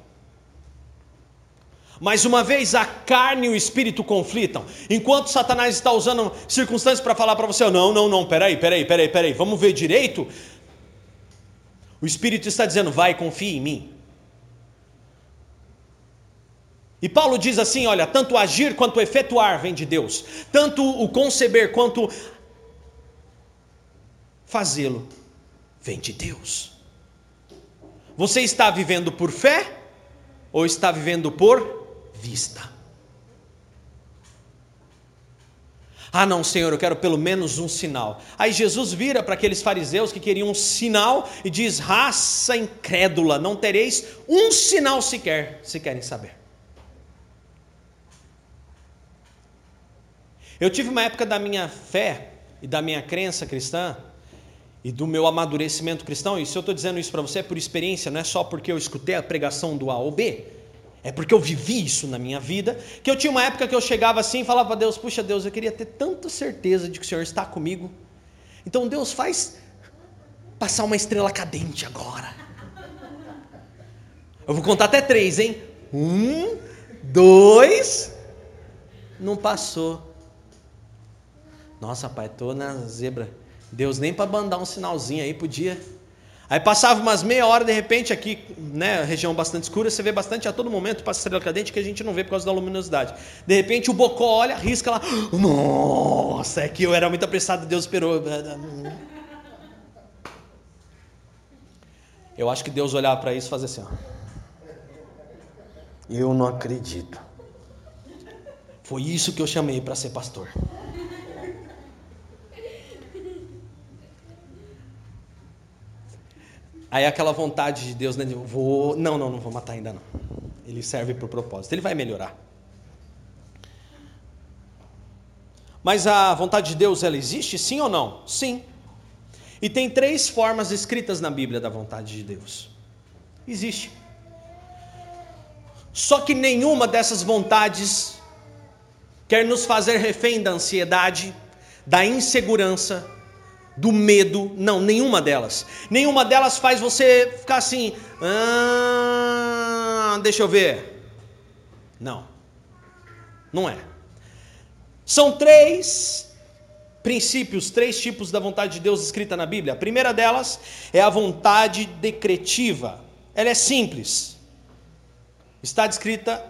A: Mais uma vez, a carne e o espírito conflitam. Enquanto Satanás está usando circunstâncias para falar para você: não, não, não, peraí, peraí, peraí, peraí, vamos ver direito. O espírito está dizendo: vai, confie em mim. E Paulo diz assim: olha, tanto agir quanto efetuar vem de Deus, tanto o conceber quanto fazê-lo vem de Deus. Você está vivendo por fé ou está vivendo por vista. Ah, não, Senhor, eu quero pelo menos um sinal. Aí Jesus vira para aqueles fariseus que queriam um sinal e diz: raça incrédula, não tereis um sinal sequer, se querem saber. Eu tive uma época da minha fé e da minha crença cristã e do meu amadurecimento cristão, e se eu estou dizendo isso para você é por experiência, não é só porque eu escutei a pregação do A ou B é porque eu vivi isso na minha vida, que eu tinha uma época que eu chegava assim e falava a Deus, puxa Deus, eu queria ter tanta certeza de que o Senhor está comigo. Então Deus faz passar uma estrela cadente agora. Eu vou contar até três, hein? Um, dois, não passou. Nossa, pai, tô na zebra. Deus nem para mandar um sinalzinho aí podia. Aí passava umas meia hora, de repente, aqui, né, região bastante escura, você vê bastante a todo momento, passa estrela cadente que a gente não vê por causa da luminosidade. De repente o bocó olha, risca lá, nossa, é que eu era muito apressado, Deus esperou. Eu acho que Deus olhava para isso e fazia assim, ó. Eu não acredito. Foi isso que eu chamei para ser pastor. Aí aquela vontade de Deus, né? De, vou, não, não, não vou matar ainda não. Ele serve para o propósito. Ele vai melhorar. Mas a vontade de Deus, ela existe, sim ou não? Sim. E tem três formas escritas na Bíblia da vontade de Deus. Existe. Só que nenhuma dessas vontades quer nos fazer refém da ansiedade, da insegurança, do medo. Não, nenhuma delas. Nenhuma delas faz você ficar assim. Ah, deixa eu ver. Não. Não é. São três princípios, três tipos da vontade de Deus escrita na Bíblia. A primeira delas é a vontade decretiva. Ela é simples. Está descrita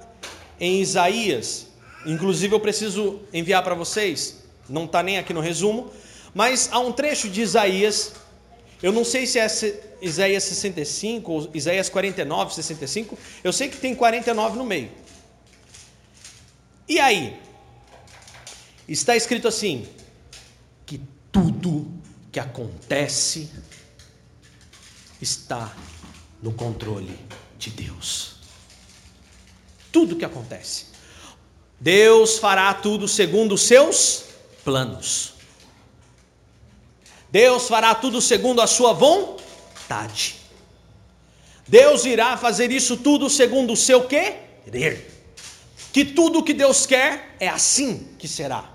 A: em Isaías. Inclusive eu preciso enviar para vocês. Não está nem aqui no resumo. Mas há um trecho de Isaías. Eu não sei se é Isaías 65 ou Isaías 49, 65. Eu sei que tem 49 no meio. E aí? Está escrito assim: que tudo que acontece está no controle de Deus. Tudo que acontece. Deus fará tudo segundo os seus planos. Deus fará tudo segundo a sua vontade. Deus irá fazer isso tudo segundo o seu querer que tudo que Deus quer é assim que será.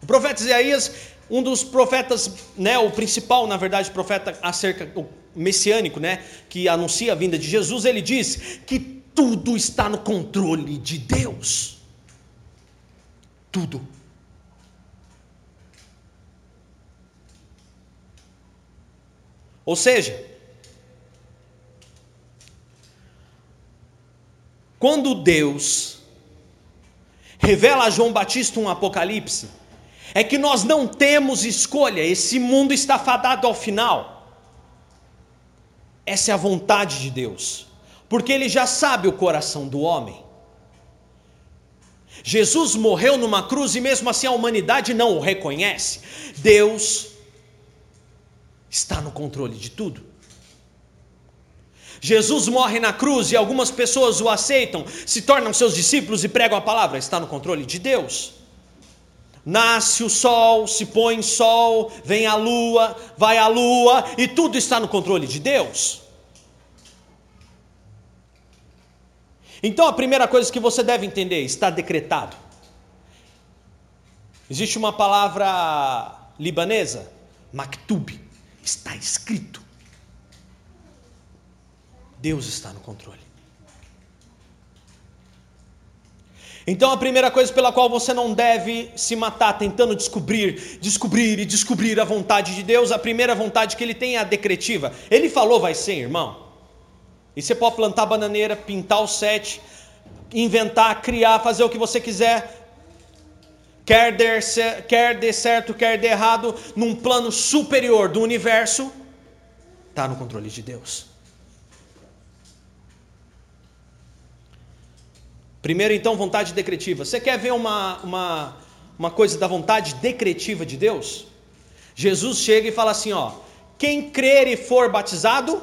A: O profeta Isaías, um dos profetas, né, o principal, na verdade, profeta acerca o messiânico, né, que anuncia a vinda de Jesus, ele diz que tudo está no controle de Deus. Tudo. Ou seja, Quando Deus revela a João Batista um apocalipse, é que nós não temos escolha, esse mundo está fadado ao final. Essa é a vontade de Deus, porque Ele já sabe o coração do homem. Jesus morreu numa cruz e mesmo assim a humanidade não o reconhece. Deus está no controle de tudo. Jesus morre na cruz e algumas pessoas o aceitam, se tornam seus discípulos e pregam a palavra, está no controle de Deus. Nasce o sol, se põe sol, vem a lua, vai a lua, e tudo está no controle de Deus. Então a primeira coisa que você deve entender está decretado. Existe uma palavra libanesa, maktub, está escrito. Deus está no controle. Então a primeira coisa pela qual você não deve se matar tentando descobrir, descobrir e descobrir a vontade de Deus, a primeira vontade que ele tem é a decretiva. Ele falou vai ser, irmão. E você pode plantar bananeira, pintar o sete, inventar, criar, fazer o que você quiser. Quer der, quer der certo, quer der errado, num plano superior do universo, está no controle de Deus. Primeiro, então, vontade decretiva. Você quer ver uma, uma, uma coisa da vontade decretiva de Deus? Jesus chega e fala assim: ó, quem crer e for batizado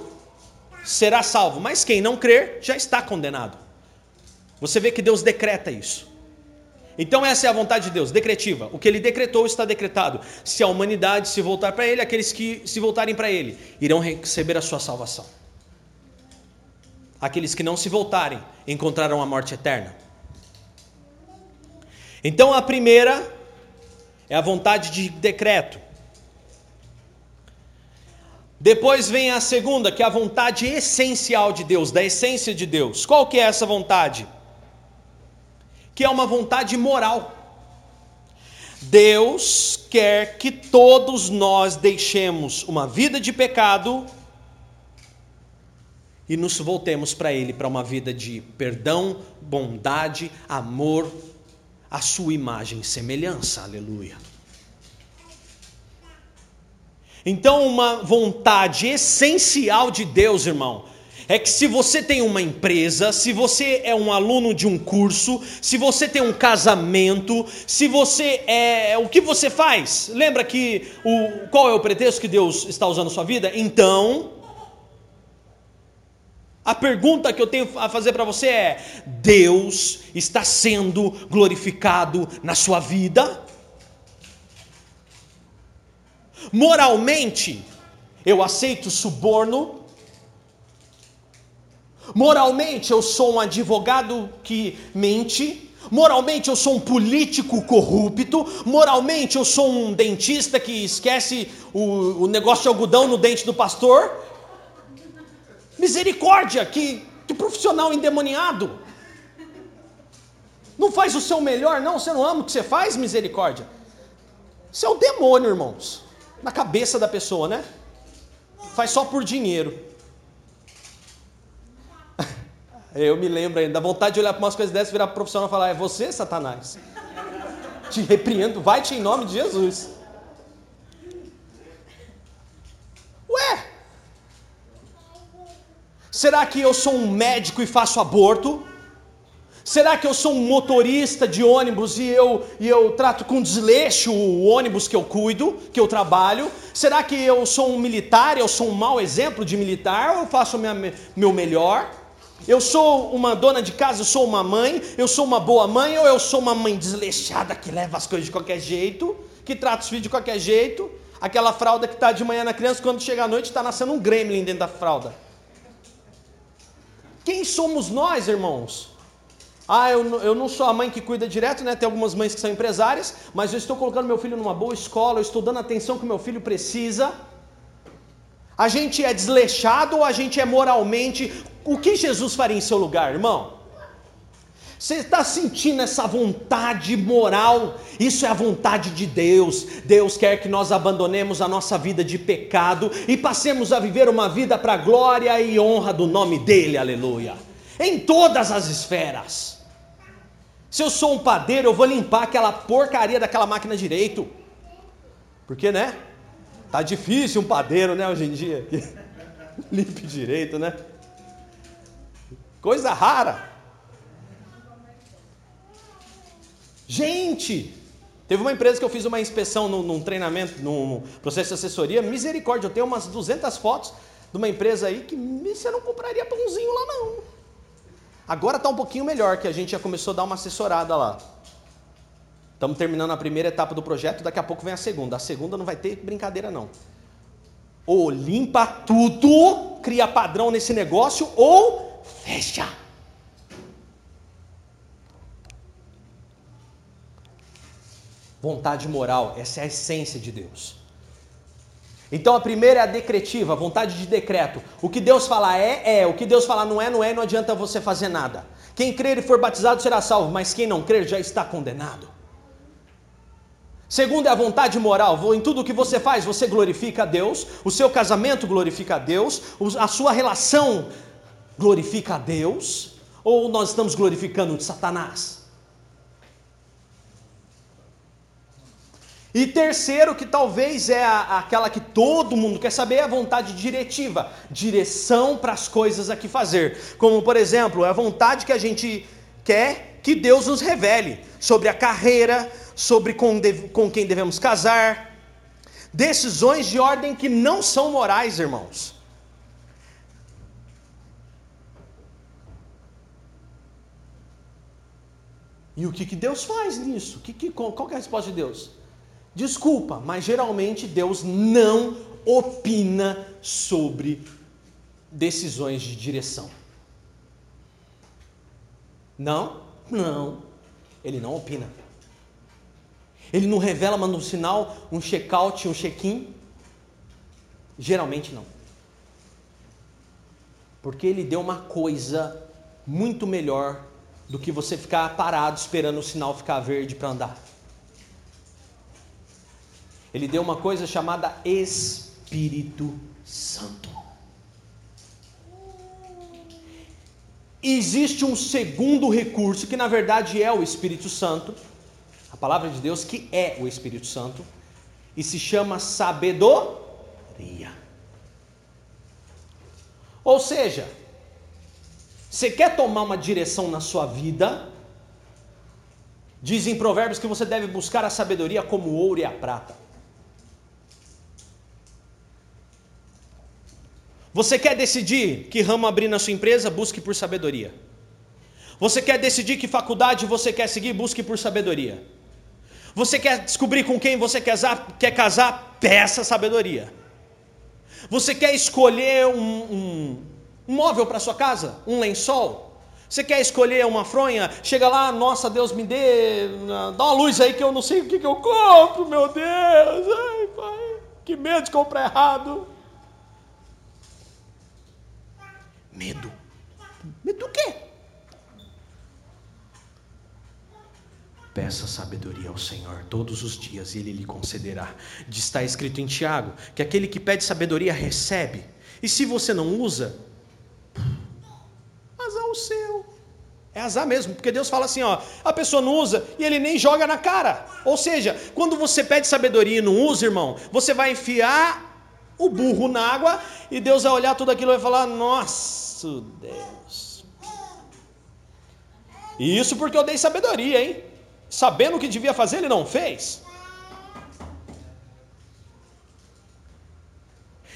A: será salvo, mas quem não crer já está condenado. Você vê que Deus decreta isso. Então essa é a vontade de Deus, decretiva. O que ele decretou está decretado. Se a humanidade se voltar para ele, aqueles que se voltarem para ele irão receber a sua salvação. Aqueles que não se voltarem encontrarão a morte eterna. Então a primeira é a vontade de decreto. Depois vem a segunda, que é a vontade essencial de Deus, da essência de Deus. Qual que é essa vontade? Que é uma vontade moral. Deus quer que todos nós deixemos uma vida de pecado e nos voltemos para Ele, para uma vida de perdão, bondade, amor, a Sua imagem e semelhança. Aleluia. Então, uma vontade essencial de Deus, irmão, é que se você tem uma empresa, se você é um aluno de um curso, se você tem um casamento, se você é. O que você faz? Lembra que o, qual é o pretexto que Deus está usando na sua vida? Então, a pergunta que eu tenho a fazer para você é: Deus está sendo glorificado na sua vida? Moralmente, eu aceito suborno, Moralmente, eu sou um advogado que mente. Moralmente, eu sou um político corrupto. Moralmente, eu sou um dentista que esquece o, o negócio de algodão no dente do pastor. Misericórdia, que, que profissional endemoniado. Não faz o seu melhor, não. Você não ama o que você faz, misericórdia. Isso é o demônio, irmãos. Na cabeça da pessoa, né? Faz só por dinheiro. Eu me lembro ainda, da vontade de olhar para umas coisas dessas, virar profissional e falar: É você, Satanás? Te repreendo, vai-te em nome de Jesus. Ué, será que eu sou um médico e faço aborto? Será que eu sou um motorista de ônibus e eu, e eu trato com desleixo o ônibus que eu cuido, que eu trabalho? Será que eu sou um militar, eu sou um mau exemplo de militar ou eu faço minha, meu melhor? Eu sou uma dona de casa, eu sou uma mãe, eu sou uma boa mãe ou eu sou uma mãe desleixada que leva as coisas de qualquer jeito, que trata os filhos de qualquer jeito? Aquela fralda que está de manhã na criança, quando chega à noite está nascendo um gremlin dentro da fralda. Quem somos nós, irmãos? Ah, eu, eu não sou a mãe que cuida direto, né? Tem algumas mães que são empresárias, mas eu estou colocando meu filho numa boa escola, eu estou dando a atenção que meu filho precisa. A gente é desleixado ou a gente é moralmente. O que Jesus faria em seu lugar, irmão? Você está sentindo essa vontade moral? Isso é a vontade de Deus. Deus quer que nós abandonemos a nossa vida de pecado e passemos a viver uma vida para a glória e honra do nome dEle, aleluia. Em todas as esferas. Se eu sou um padeiro, eu vou limpar aquela porcaria daquela máquina direito. Porque, né? Tá difícil um padeiro, né, hoje em dia. Limpe direito, né? Coisa rara. Gente, teve uma empresa que eu fiz uma inspeção num, num treinamento, num processo de assessoria. Misericórdia, eu tenho umas 200 fotos de uma empresa aí que você não compraria pãozinho lá, não. Agora está um pouquinho melhor, que a gente já começou a dar uma assessorada lá. Estamos terminando a primeira etapa do projeto, daqui a pouco vem a segunda. A segunda não vai ter brincadeira, não. Ou limpa tudo, cria padrão nesse negócio, ou fecha. Vontade moral, essa é a essência de Deus. Então a primeira é a decretiva, vontade de decreto. O que Deus falar é, é. O que Deus falar não é, não é, não adianta você fazer nada. Quem crer e for batizado será salvo, mas quem não crer já está condenado. Segundo é a vontade moral, em tudo que você faz, você glorifica a Deus, o seu casamento glorifica a Deus, a sua relação glorifica a Deus, ou nós estamos glorificando Satanás? E terceiro, que talvez é a, aquela que todo mundo quer saber, é a vontade diretiva, direção para as coisas a que fazer. Como, por exemplo, é a vontade que a gente quer que Deus nos revele sobre a carreira, sobre com, com quem devemos casar. Decisões de ordem que não são morais, irmãos. E o que, que Deus faz nisso? Que, que, qual é a resposta de Deus? Desculpa, mas geralmente Deus não opina sobre decisões de direção. Não, não. Ele não opina. Ele não revela, manda um sinal, um check-out, um check-in. Geralmente não. Porque ele deu uma coisa muito melhor do que você ficar parado esperando o sinal ficar verde para andar. Ele deu uma coisa chamada Espírito Santo. Existe um segundo recurso que na verdade é o Espírito Santo, a palavra de Deus que é o Espírito Santo, e se chama sabedoria. Ou seja, você quer tomar uma direção na sua vida? Diz em Provérbios que você deve buscar a sabedoria como o ouro e a prata. Você quer decidir que ramo abrir na sua empresa? Busque por sabedoria. Você quer decidir que faculdade você quer seguir? Busque por sabedoria. Você quer descobrir com quem você quer casar? Quer casar? Peça sabedoria. Você quer escolher um, um, Um móvel para sua casa? Um lençol? Você quer escolher uma fronha? Chega lá, nossa, Deus me dê, dá uma luz aí que eu não sei o que, que eu compro, meu Deus. Ai, pai, que medo de comprar errado. Medo. Medo do quê? Peça sabedoria ao Senhor todos os dias e Ele lhe concederá. Está escrito em Tiago que aquele que pede sabedoria recebe. E se você não usa, azar o seu. É azar mesmo, porque Deus fala assim: ó, a pessoa não usa e ele nem joga na cara. Ou seja, quando você pede sabedoria e não usa, irmão, você vai enfiar o burro na água e Deus vai olhar tudo aquilo e vai falar: nossa, Deus. E isso porque eu dei sabedoria, hein? sabendo o que devia fazer, ele não fez.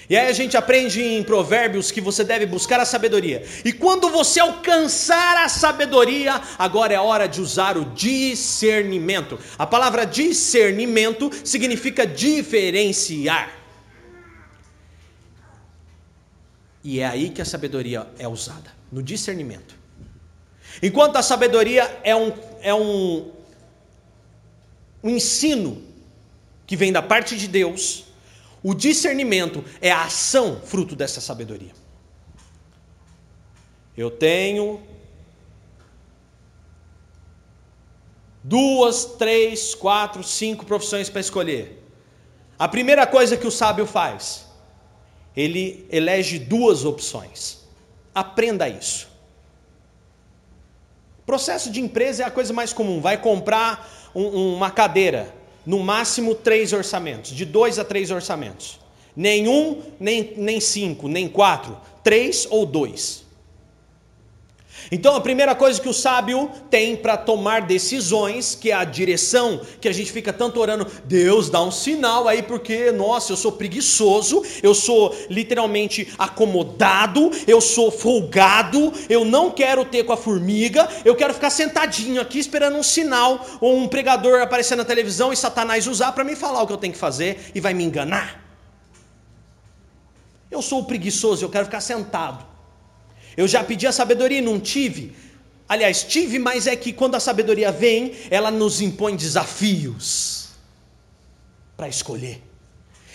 A: E aí a gente aprende em Provérbios que você deve buscar a sabedoria. E quando você alcançar a sabedoria, agora é hora de usar o discernimento. A palavra discernimento significa diferenciar. E é aí que a sabedoria é usada, no discernimento. Enquanto a sabedoria é um, é um o ensino que vem da parte de Deus, o discernimento é a ação fruto dessa sabedoria. Eu tenho duas, três, quatro, cinco profissões para escolher. A primeira coisa que o sábio faz, ele elege duas opções. Aprenda isso. Processo de empresa é a coisa mais comum. Vai comprar um, uma cadeira, no máximo três orçamentos, de dois a três orçamentos. Nenhum, nem, nem cinco, nem quatro, três ou dois. Então a primeira coisa que o sábio tem para tomar decisões, que é a direção, que a gente fica tanto orando, Deus dá um sinal aí, porque, nossa, eu sou preguiçoso, eu sou literalmente acomodado, eu sou folgado, eu não quero ter com a formiga, eu quero ficar sentadinho aqui esperando um sinal ou um pregador aparecer na televisão e Satanás usar para me falar o que eu tenho que fazer e vai me enganar. Eu sou preguiçoso, eu quero ficar sentado. Eu já pedi a sabedoria e não tive. Aliás, tive, mas é que quando a sabedoria vem, ela nos impõe desafios para escolher.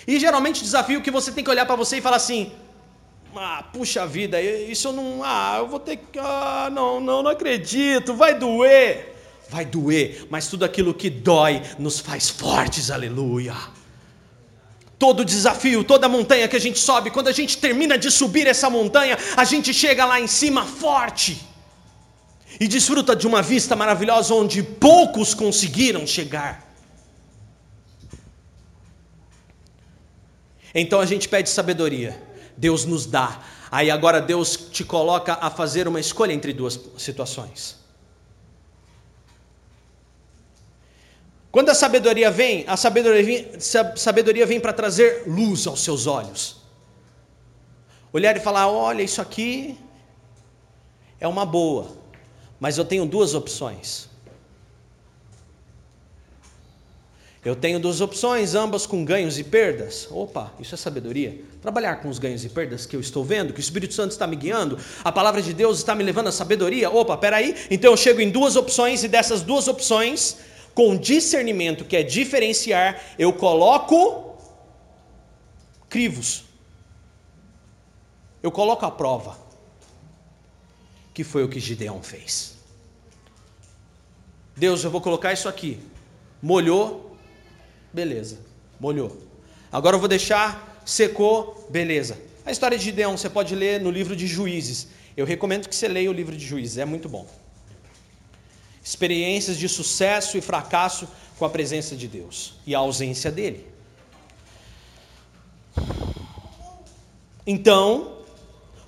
A: E geralmente desafio que você tem que olhar para você e falar assim: "Ah, puxa vida, isso eu não, ah, eu vou ter que, ah, não, não, não acredito, vai doer". Vai doer, mas tudo aquilo que dói nos faz fortes. Aleluia. Todo desafio, toda montanha que a gente sobe, quando a gente termina de subir essa montanha, a gente chega lá em cima forte e desfruta de uma vista maravilhosa onde poucos conseguiram chegar. Então a gente pede sabedoria, Deus nos dá. Aí agora Deus te coloca a fazer uma escolha entre duas situações. Quando a sabedoria vem, a sabedoria vem, sabedoria vem para trazer luz aos seus olhos. Olhar e falar: olha, isso aqui é uma boa, mas eu tenho duas opções. Eu tenho duas opções, ambas com ganhos e perdas. Opa, isso é sabedoria. Trabalhar com os ganhos e perdas que eu estou vendo, que o Espírito Santo está me guiando, a palavra de Deus está me levando à sabedoria. Opa, peraí. Então eu chego em duas opções e dessas duas opções com discernimento, que é diferenciar, eu coloco crivos. Eu coloco a prova. Que foi o que Gideão fez. Deus, eu vou colocar isso aqui. Molhou, beleza, molhou. Agora eu vou deixar, secou, beleza. A história de Gideão você pode ler no livro de Juízes. Eu recomendo que você leia o livro de Juízes, é muito bom experiências de sucesso e fracasso com a presença de Deus e a ausência dele. Então,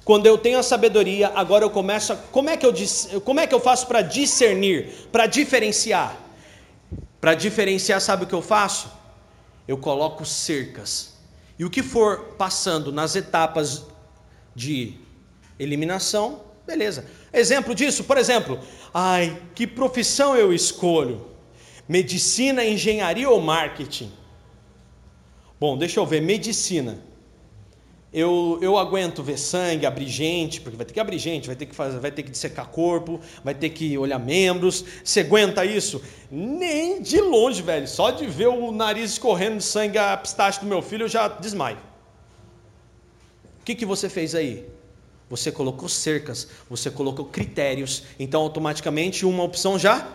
A: quando eu tenho a sabedoria, agora eu começo a, como é que eu como é que eu faço para discernir, para diferenciar? Para diferenciar, sabe o que eu faço? Eu coloco cercas. E o que for passando nas etapas de eliminação, beleza. Exemplo disso, por exemplo, ai, que profissão eu escolho? Medicina, engenharia ou marketing? Bom, deixa eu ver, medicina. eu, eu aguento ver sangue, abrir gente, porque vai ter que abrir gente, vai ter que fazer, vai ter que dissecar corpo, vai ter que olhar membros. Você aguenta isso? Nem de longe, velho. Só de ver o nariz escorrendo sangue a pistache do meu filho, eu já desmaio. O que, que você fez aí? Você colocou cercas, você colocou critérios, então automaticamente uma opção já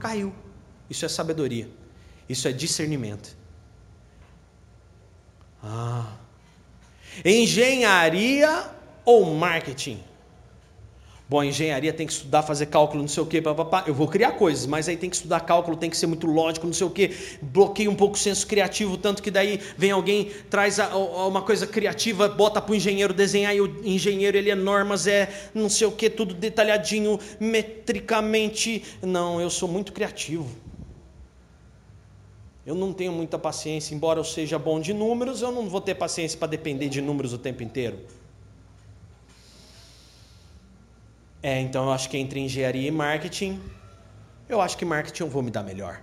A: caiu. Isso é sabedoria. Isso é discernimento. Ah. Engenharia ou marketing? Bom, engenharia tem que estudar, fazer cálculo, não sei o quê, papapá. Eu vou criar coisas, mas aí tem que estudar cálculo, tem que ser muito lógico, não sei o quê. Bloqueia um pouco o senso criativo, tanto que daí vem alguém, traz a, a, uma coisa criativa, bota para o engenheiro desenhar, e o engenheiro ele é normas, é não sei o quê, tudo detalhadinho, metricamente. Não, eu sou muito criativo. Eu não tenho muita paciência, embora eu seja bom de números, eu não vou ter paciência para depender de números o tempo inteiro. É, então eu acho que entre engenharia e marketing, eu acho que marketing eu vou me dar melhor.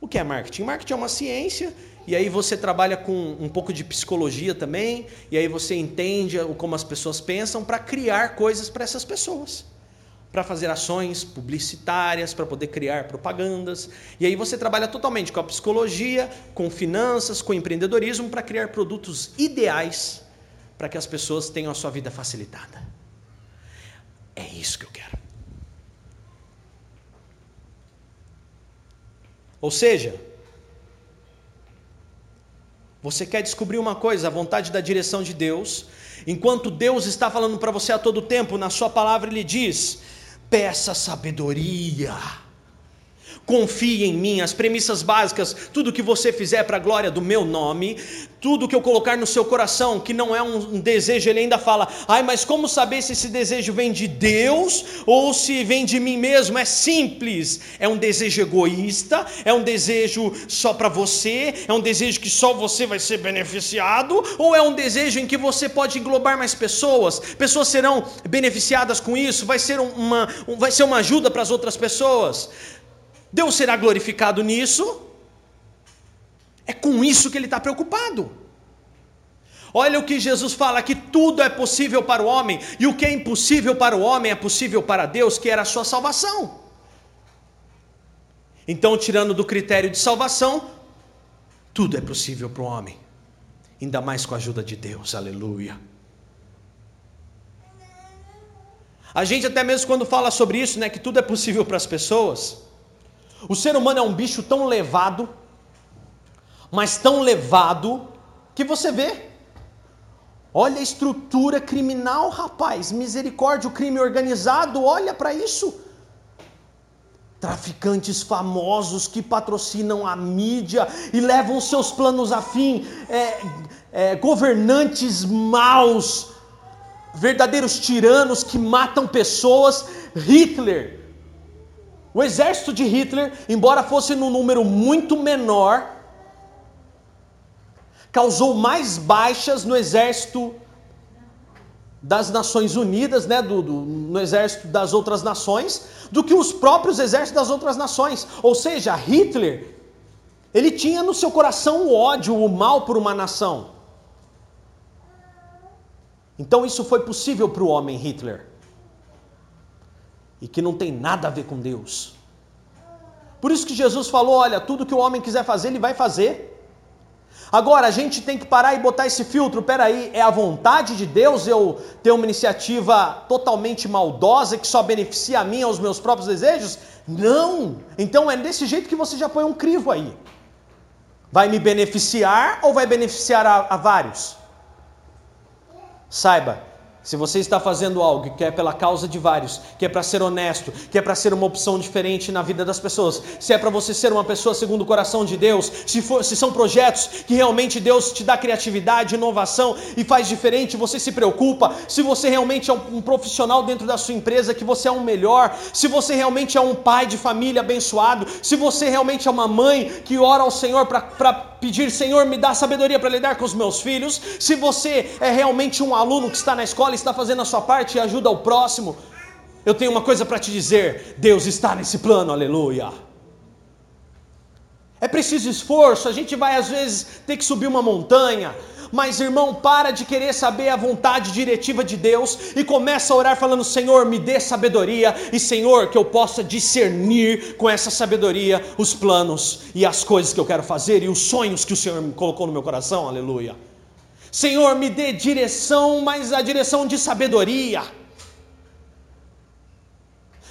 A: O que é marketing? Marketing é uma ciência, e aí você trabalha com um pouco de psicologia também, e aí você entende como as pessoas pensam para criar coisas para essas pessoas para fazer ações publicitárias, para poder criar propagandas. E aí você trabalha totalmente com a psicologia, com finanças, com empreendedorismo para criar produtos ideais para que as pessoas tenham a sua vida facilitada. É isso que eu quero. Ou seja, você quer descobrir uma coisa, a vontade da direção de Deus, enquanto Deus está falando para você a todo tempo, na sua palavra ele diz: peça sabedoria. Confie em mim, as premissas básicas, tudo que você fizer para a glória do meu nome, tudo que eu colocar no seu coração, que não é um, desejo, ele ainda fala: ai, mas como saber se esse desejo vem de Deus ou se vem de mim mesmo? É simples, é um desejo egoísta, é um desejo só para você, é um desejo que só você vai ser beneficiado, ou é um desejo em que você pode englobar mais pessoas, pessoas serão beneficiadas com isso, vai ser uma, vai ser uma ajuda para as outras pessoas. Deus será glorificado nisso. É com isso que ele está preocupado. Olha o que Jesus fala: que tudo é possível para o homem, e o que é impossível para o homem é possível para Deus, que era a sua salvação. Então, tirando do critério de salvação, tudo é possível para o homem, ainda mais com a ajuda de Deus, aleluia. A gente, até mesmo quando fala sobre isso, né, que tudo é possível para as pessoas, o ser humano é um bicho tão levado, mas tão levado, que você vê. Olha a estrutura criminal, rapaz, misericórdia, o crime organizado, olha para isso. Traficantes famosos que patrocinam a mídia e levam seus planos a fim, é, é, governantes maus, verdadeiros tiranos que matam pessoas. Hitler, o exército de Hitler, embora fosse num número muito menor, causou mais baixas no exército das Nações Unidas, né, do, do, no exército das outras nações, do que os próprios exércitos das outras nações. Ou seja, Hitler, ele tinha no seu coração o ódio, o mal por uma nação. Então isso foi possível para o homem Hitler e que não tem nada a ver com Deus. Por isso que Jesus falou: olha, tudo que o homem quiser fazer, ele vai fazer. Agora, a gente tem que parar e botar esse filtro. Peraí, é a vontade de Deus eu ter uma iniciativa totalmente maldosa que só beneficia a mim aos meus próprios desejos? Não! Então é desse jeito que você já põe um crivo aí. Vai me beneficiar ou vai beneficiar a, a vários? Saiba, se você está fazendo algo que é pela causa de vários, que é para ser honesto, que é para ser uma opção diferente na vida das pessoas, se é para você ser uma pessoa segundo o coração de Deus, se, for, se são projetos que realmente Deus te dá criatividade, inovação e faz diferente, você se preocupa, se você realmente é um, um profissional dentro da sua empresa, que você é um melhor, se você realmente é um pai de família abençoado, se você realmente é uma mãe que ora ao Senhor para pedir, Senhor, me dá sabedoria para lidar com os meus filhos. Se você é realmente um aluno que está na escola, está fazendo a sua parte e ajuda o próximo, eu tenho uma coisa para te dizer: Deus está nesse plano, aleluia. É preciso esforço, a gente vai às vezes ter que subir uma montanha, Mas irmão, para de querer saber a vontade diretiva de Deus e começa a orar falando: Senhor, me dê sabedoria e Senhor, que eu possa discernir com essa sabedoria os planos e as coisas que eu quero fazer e os sonhos que o Senhor colocou no meu coração. Aleluia. Senhor, me dê direção, mas a direção de sabedoria.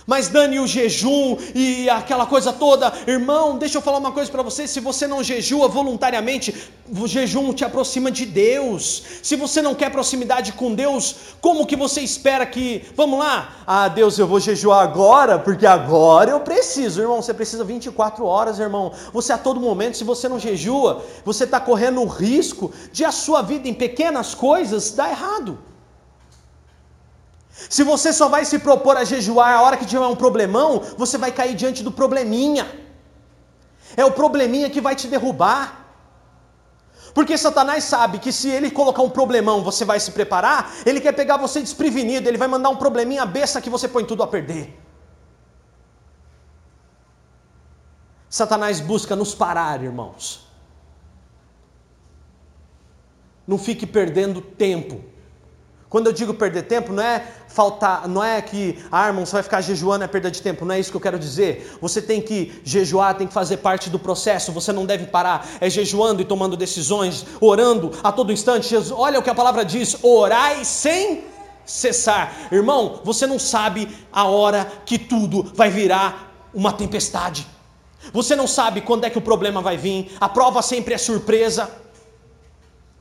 A: Mas Dani, o jejum e aquela coisa toda, irmão, deixa eu falar uma coisa para você: se você não jejua voluntariamente, o jejum te aproxima de Deus. Se você não quer proximidade com Deus, como que você espera que, vamos lá, ah, Deus, eu vou jejuar agora, porque agora eu preciso, irmão. Você precisa 24 horas, irmão. Você a todo momento, se você não jejua, você está correndo o risco de a sua vida em pequenas coisas dar errado. Se você só vai se propor a jejuar a hora que tiver um problemão, você vai cair diante do probleminha. É o probleminha que vai te derrubar. Porque Satanás sabe que se ele colocar um problemão, você vai se preparar, ele quer pegar você desprevenido, ele vai mandar um probleminha besta que você põe tudo a perder. Satanás busca nos parar, irmãos. Não fique perdendo tempo quando eu digo perder tempo, não é faltar, não é que, ah, irmão, você vai ficar jejuando é perda de tempo, não é isso que eu quero dizer. Você tem que jejuar, tem que fazer parte do processo, você não deve parar, é jejuando e tomando decisões, orando a todo instante. Jesus, olha o que a palavra diz: orai sem cessar. Irmão, você não sabe a hora que tudo vai virar uma tempestade. Você não sabe quando é que o problema vai vir, a prova sempre é surpresa.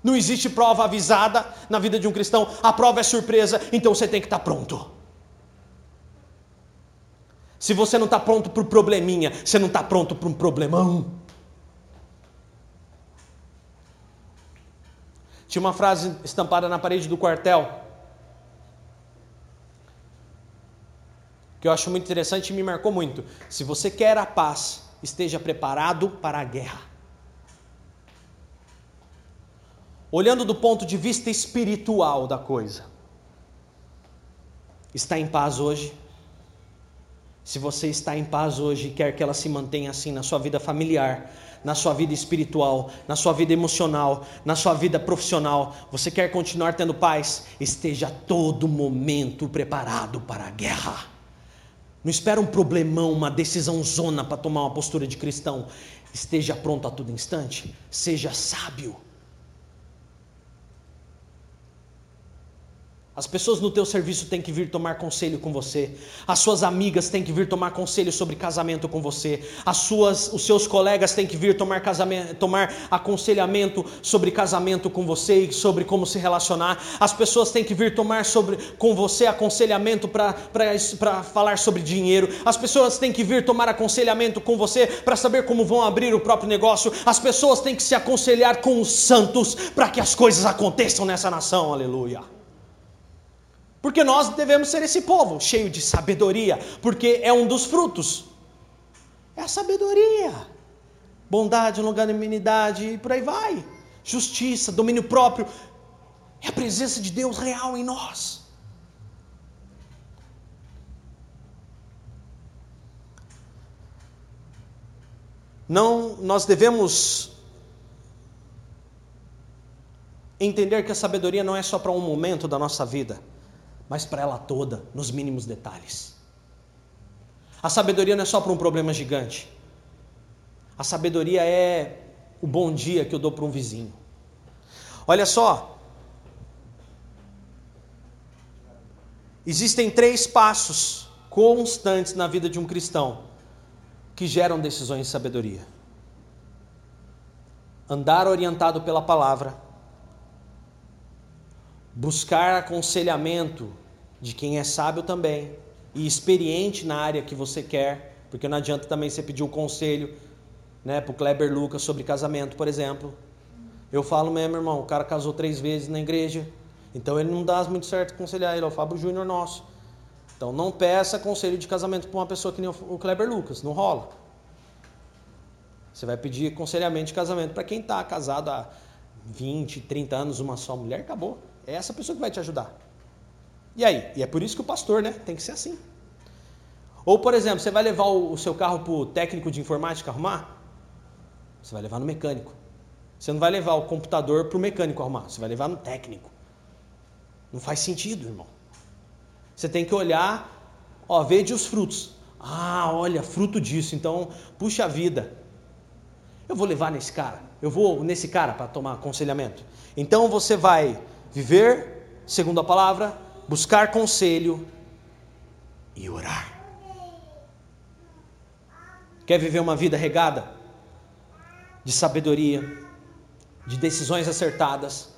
A: Não existe prova avisada na vida de um cristão, a prova é surpresa, então você tem que estar pronto. Se você não está pronto para o probleminha, você não está pronto para um problemão. Tinha uma frase estampada na parede do quartel que eu acho muito interessante e me marcou muito. Se você quer a paz, esteja preparado para a guerra. Olhando do ponto de vista espiritual da coisa. Está em paz hoje? Se você está em paz hoje e quer que ela se mantenha assim na sua vida familiar, na sua vida espiritual, na sua vida emocional, na sua vida profissional, você quer continuar tendo paz? Esteja todo momento preparado para a guerra. Não espera um problemão, uma decisão zona para tomar uma postura de cristão. Esteja pronto a todo instante. Seja sábio. As pessoas no teu serviço têm que vir tomar conselho com você. As suas amigas têm que vir tomar conselho sobre casamento com você. As suas, os seus colegas têm que vir tomar, casamento, tomar aconselhamento sobre casamento com você e sobre como se relacionar. As pessoas têm que vir tomar sobre, com você aconselhamento para falar sobre dinheiro. As pessoas têm que vir tomar aconselhamento com você para saber como vão abrir o próprio negócio. As pessoas têm que se aconselhar com os santos para que as coisas aconteçam nessa nação. Aleluia. Porque nós devemos ser esse povo cheio de sabedoria, porque é um dos frutos. É a sabedoria. Bondade, longanimidade e por aí vai. Justiça, domínio próprio. É a presença de Deus real em nós. Não, nós devemos entender que a sabedoria não é só para um momento da nossa vida mas para ela toda, nos mínimos detalhes. A sabedoria não é só para um problema gigante. A sabedoria é o bom dia que eu dou para um vizinho. Olha só. Existem três passos constantes na vida de um cristão que geram decisões de sabedoria: andar orientado pela palavra, buscar aconselhamento de quem é sábio também e experiente na área que você quer, porque não adianta também você pedir um conselho né, para o Kleber Lucas sobre casamento, por exemplo. Eu falo mesmo, irmão, o cara casou três vezes na igreja, então ele não dá muito certo aconselhar ele, é o Fábio Júnior nosso. Então não peça conselho de casamento para uma pessoa que nem o Kleber Lucas, não rola. Você vai pedir aconselhamento de casamento para quem está casado há 20, 30 anos, uma só mulher, acabou. É essa pessoa que vai te ajudar. E aí? E é por isso que o pastor, né? Tem que ser assim. Ou, por exemplo, você vai levar o seu carro para o técnico de informática arrumar? Você vai levar no mecânico. Você não vai levar o computador para o mecânico arrumar, você vai levar no técnico. Não faz sentido, irmão. Você tem que olhar, ó, vede os frutos. Ah, olha, fruto disso. Então, puxa vida. Eu vou levar nesse cara. Eu vou nesse cara para tomar aconselhamento. Então você vai viver segundo a palavra, buscar conselho e orar. Quer viver uma vida regada de sabedoria, de decisões acertadas?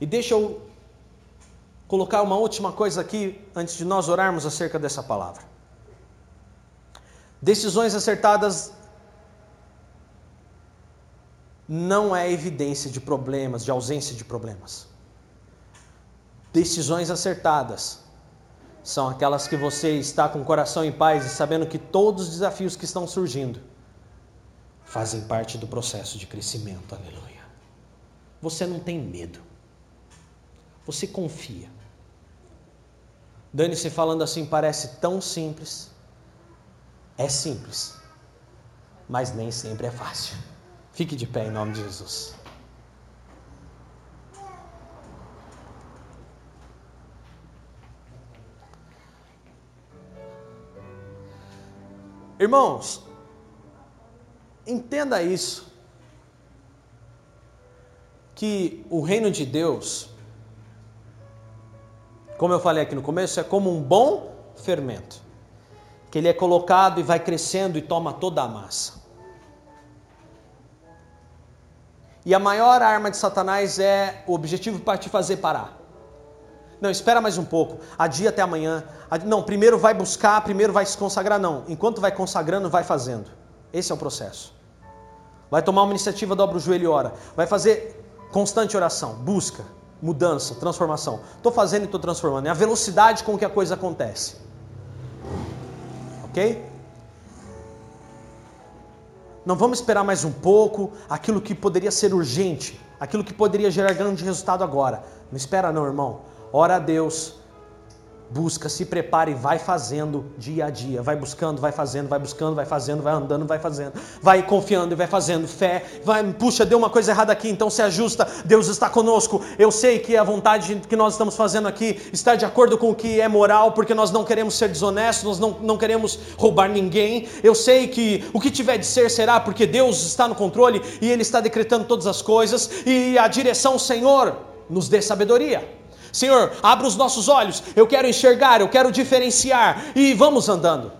A: E deixa eu colocar uma última coisa aqui antes de nós orarmos acerca dessa palavra. Decisões acertadas não é evidência de problemas, de ausência de problemas. Decisões acertadas são aquelas que você está com o coração em paz e sabendo que todos os desafios que estão surgindo fazem parte do processo de crescimento. Aleluia. Você não tem medo. Você confia. Dane-se falando assim parece tão simples. É simples, mas nem sempre é fácil. Fique de pé em nome de Jesus. Irmãos, entenda isso. Que o reino de Deus, como eu falei aqui no começo, é como um bom fermento, que ele é colocado e vai crescendo e toma toda a massa. E a maior arma de Satanás é o objetivo para te fazer parar. Não, espera mais um pouco. Adia até amanhã. Não, primeiro vai buscar, primeiro vai se consagrar. Não. Enquanto vai consagrando, vai fazendo. Esse é o processo. Vai tomar uma iniciativa, dobra o joelho e ora. Vai fazer constante oração, busca, mudança, transformação. Estou fazendo e estou transformando. É a velocidade com que a coisa acontece. Ok? Não vamos esperar mais um pouco aquilo que poderia ser urgente, aquilo que poderia gerar grande resultado agora. Não espera não, irmão ora a Deus, busca, se prepara e vai fazendo dia a dia, vai buscando, vai fazendo, vai buscando, vai fazendo, vai andando, vai fazendo, vai confiando e vai fazendo fé, vai, puxa, deu uma coisa errada aqui, então se ajusta, Deus está conosco. Eu sei que a vontade que nós estamos fazendo aqui está de acordo com o que é moral, porque nós não queremos ser desonestos, nós não, não queremos roubar ninguém. Eu sei que o que tiver de ser será, porque Deus está no controle e Ele está decretando todas as coisas, e a direção, Senhor, nos dê sabedoria. Senhor, abra os nossos olhos, eu quero enxergar, eu quero diferenciar, e vamos andando.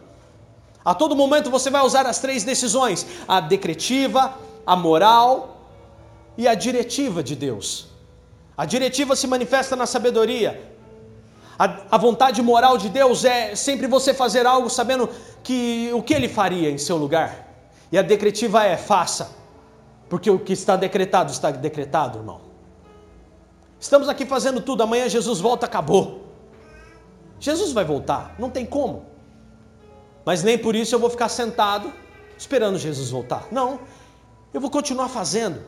A: A todo momento você vai usar as três decisões: a decretiva, a moral e a diretiva de Deus. A diretiva se manifesta na sabedoria. A, a, vontade moral de Deus é sempre você fazer algo sabendo que o que Ele faria em seu lugar. E a decretiva é faça, porque o que está decretado está decretado, irmão. Estamos aqui fazendo tudo, amanhã Jesus volta, acabou. Jesus vai voltar, não tem como. Mas nem por isso eu vou ficar sentado esperando Jesus voltar. Não, eu vou continuar fazendo.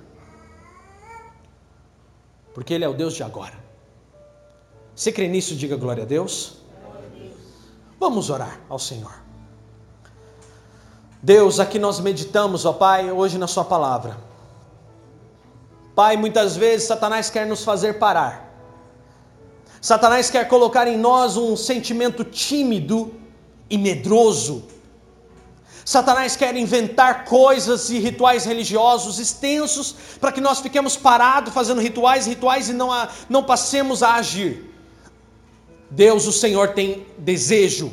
A: Porque Ele é o Deus de agora. Você crê nisso? Diga glória a Deus. Vamos orar ao Senhor. Deus, aqui nós meditamos, ó Pai, hoje na Sua palavra. Pai, muitas vezes Satanás quer nos fazer parar. Satanás quer colocar em nós um sentimento tímido e medroso. Satanás quer inventar coisas e rituais religiosos extensos para que nós fiquemos parados fazendo rituais, rituais e não, a, não passemos a agir. Deus, o Senhor, tem desejo,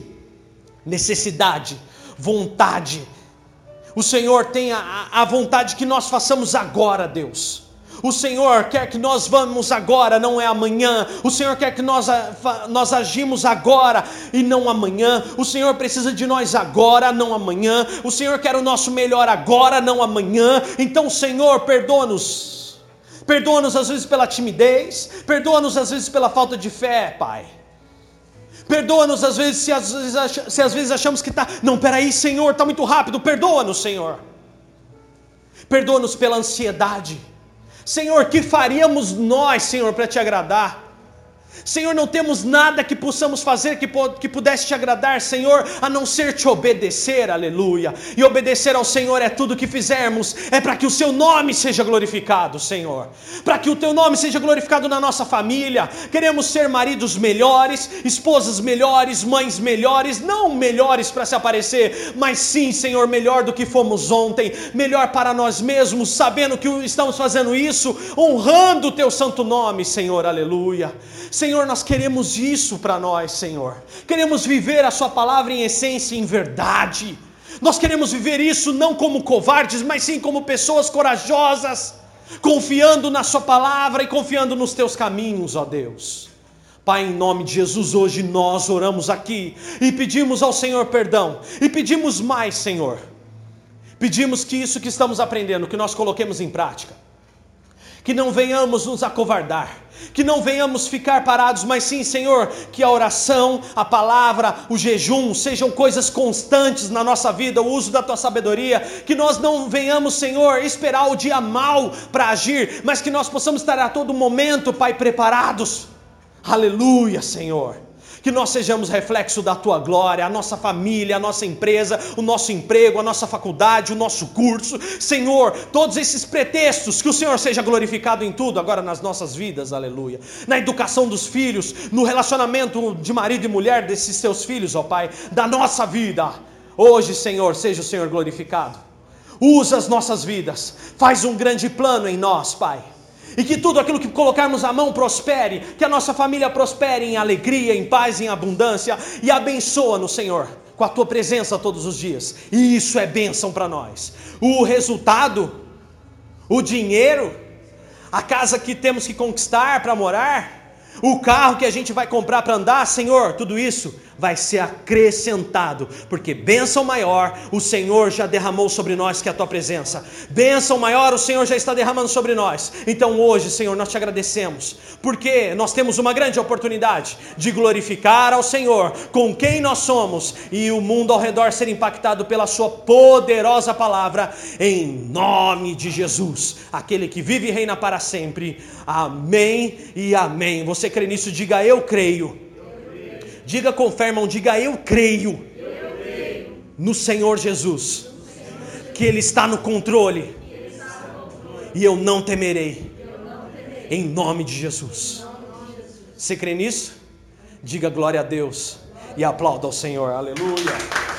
A: necessidade, vontade. O Senhor tem a, a vontade que nós façamos agora, Deus. O Senhor quer que nós vamos agora, não é amanhã. O Senhor quer que nós, nós agimos agora e não amanhã. O Senhor precisa de nós agora, não amanhã. O Senhor quer o nosso melhor agora, não amanhã. Então, Senhor, perdoa-nos. Perdoa-nos às vezes pela timidez, perdoa-nos às vezes pela falta de fé, Pai. Perdoa-nos às vezes se às vezes, se às vezes achamos que está. Não, peraí, Senhor, está muito rápido. Perdoa-nos, Senhor. Perdoa-nos pela ansiedade. Senhor, que faríamos nós, Senhor, para te agradar? Senhor, não temos nada que possamos fazer que, que pudesse te agradar, Senhor, a não ser te obedecer, aleluia. E obedecer ao Senhor é tudo que fizermos, é para que o seu nome seja glorificado, Senhor. Para que o teu nome seja glorificado na nossa família. Queremos ser maridos melhores, esposas melhores, mães melhores, não melhores para se aparecer, mas sim, Senhor, melhor do que fomos ontem, melhor para nós mesmos, sabendo que estamos fazendo isso, honrando o teu santo nome, Senhor, aleluia. Senhor, nós queremos isso para nós, Senhor. Queremos viver a Sua palavra em essência e em verdade. Nós queremos viver isso não como covardes, mas sim como pessoas corajosas, confiando na Sua palavra e confiando nos Teus caminhos, ó Deus. Pai, em nome de Jesus, hoje nós oramos aqui e pedimos ao Senhor perdão, e pedimos mais, Senhor. Pedimos que isso que estamos aprendendo, que nós coloquemos em prática que não venhamos nos acovardar, que não venhamos ficar parados, mas sim, Senhor, que a oração, a palavra, o jejum sejam coisas constantes na nossa vida, o uso da tua sabedoria, que nós não venhamos, Senhor, esperar o dia mal para agir, mas que nós possamos estar a todo momento, Pai, preparados. Aleluia, Senhor que nós sejamos reflexo da tua glória, a nossa família, a nossa empresa, o nosso emprego, a nossa faculdade, o nosso curso. Senhor, todos esses pretextos, que o Senhor seja glorificado em tudo agora nas nossas vidas, aleluia. Na educação dos filhos, no relacionamento de marido e mulher desses seus filhos, ó Pai, da nossa vida. Hoje, Senhor, seja o Senhor glorificado. Usa as nossas vidas, faz um grande plano em nós, Pai e que tudo aquilo que colocarmos a mão prospere, que a nossa família prospere em alegria, em paz, em abundância, e abençoa-nos, Senhor, com a tua presença todos os dias. E isso é bênção para nós. O resultado, o dinheiro, a casa que temos que conquistar para morar, o carro que a gente vai comprar para andar, Senhor, tudo isso vai ser acrescentado, porque bênção maior o Senhor já derramou sobre nós, que é a tua presença. Bênção maior o Senhor já está derramando sobre nós. Então hoje, Senhor, nós te agradecemos, porque nós temos uma grande oportunidade de glorificar ao Senhor com quem nós somos e o mundo ao redor ser impactado pela sua poderosa palavra, em nome de Jesus, aquele que vive e reina para sempre. Amém e amém. Você crê nisso? Diga eu creio. Diga com fé, irmão, diga eu creio, no Senhor Jesus, que Ele está no controle, e eu não temerei, em nome de Jesus. Você crê nisso? Diga glória a Deus e aplauda ao Senhor, aleluia.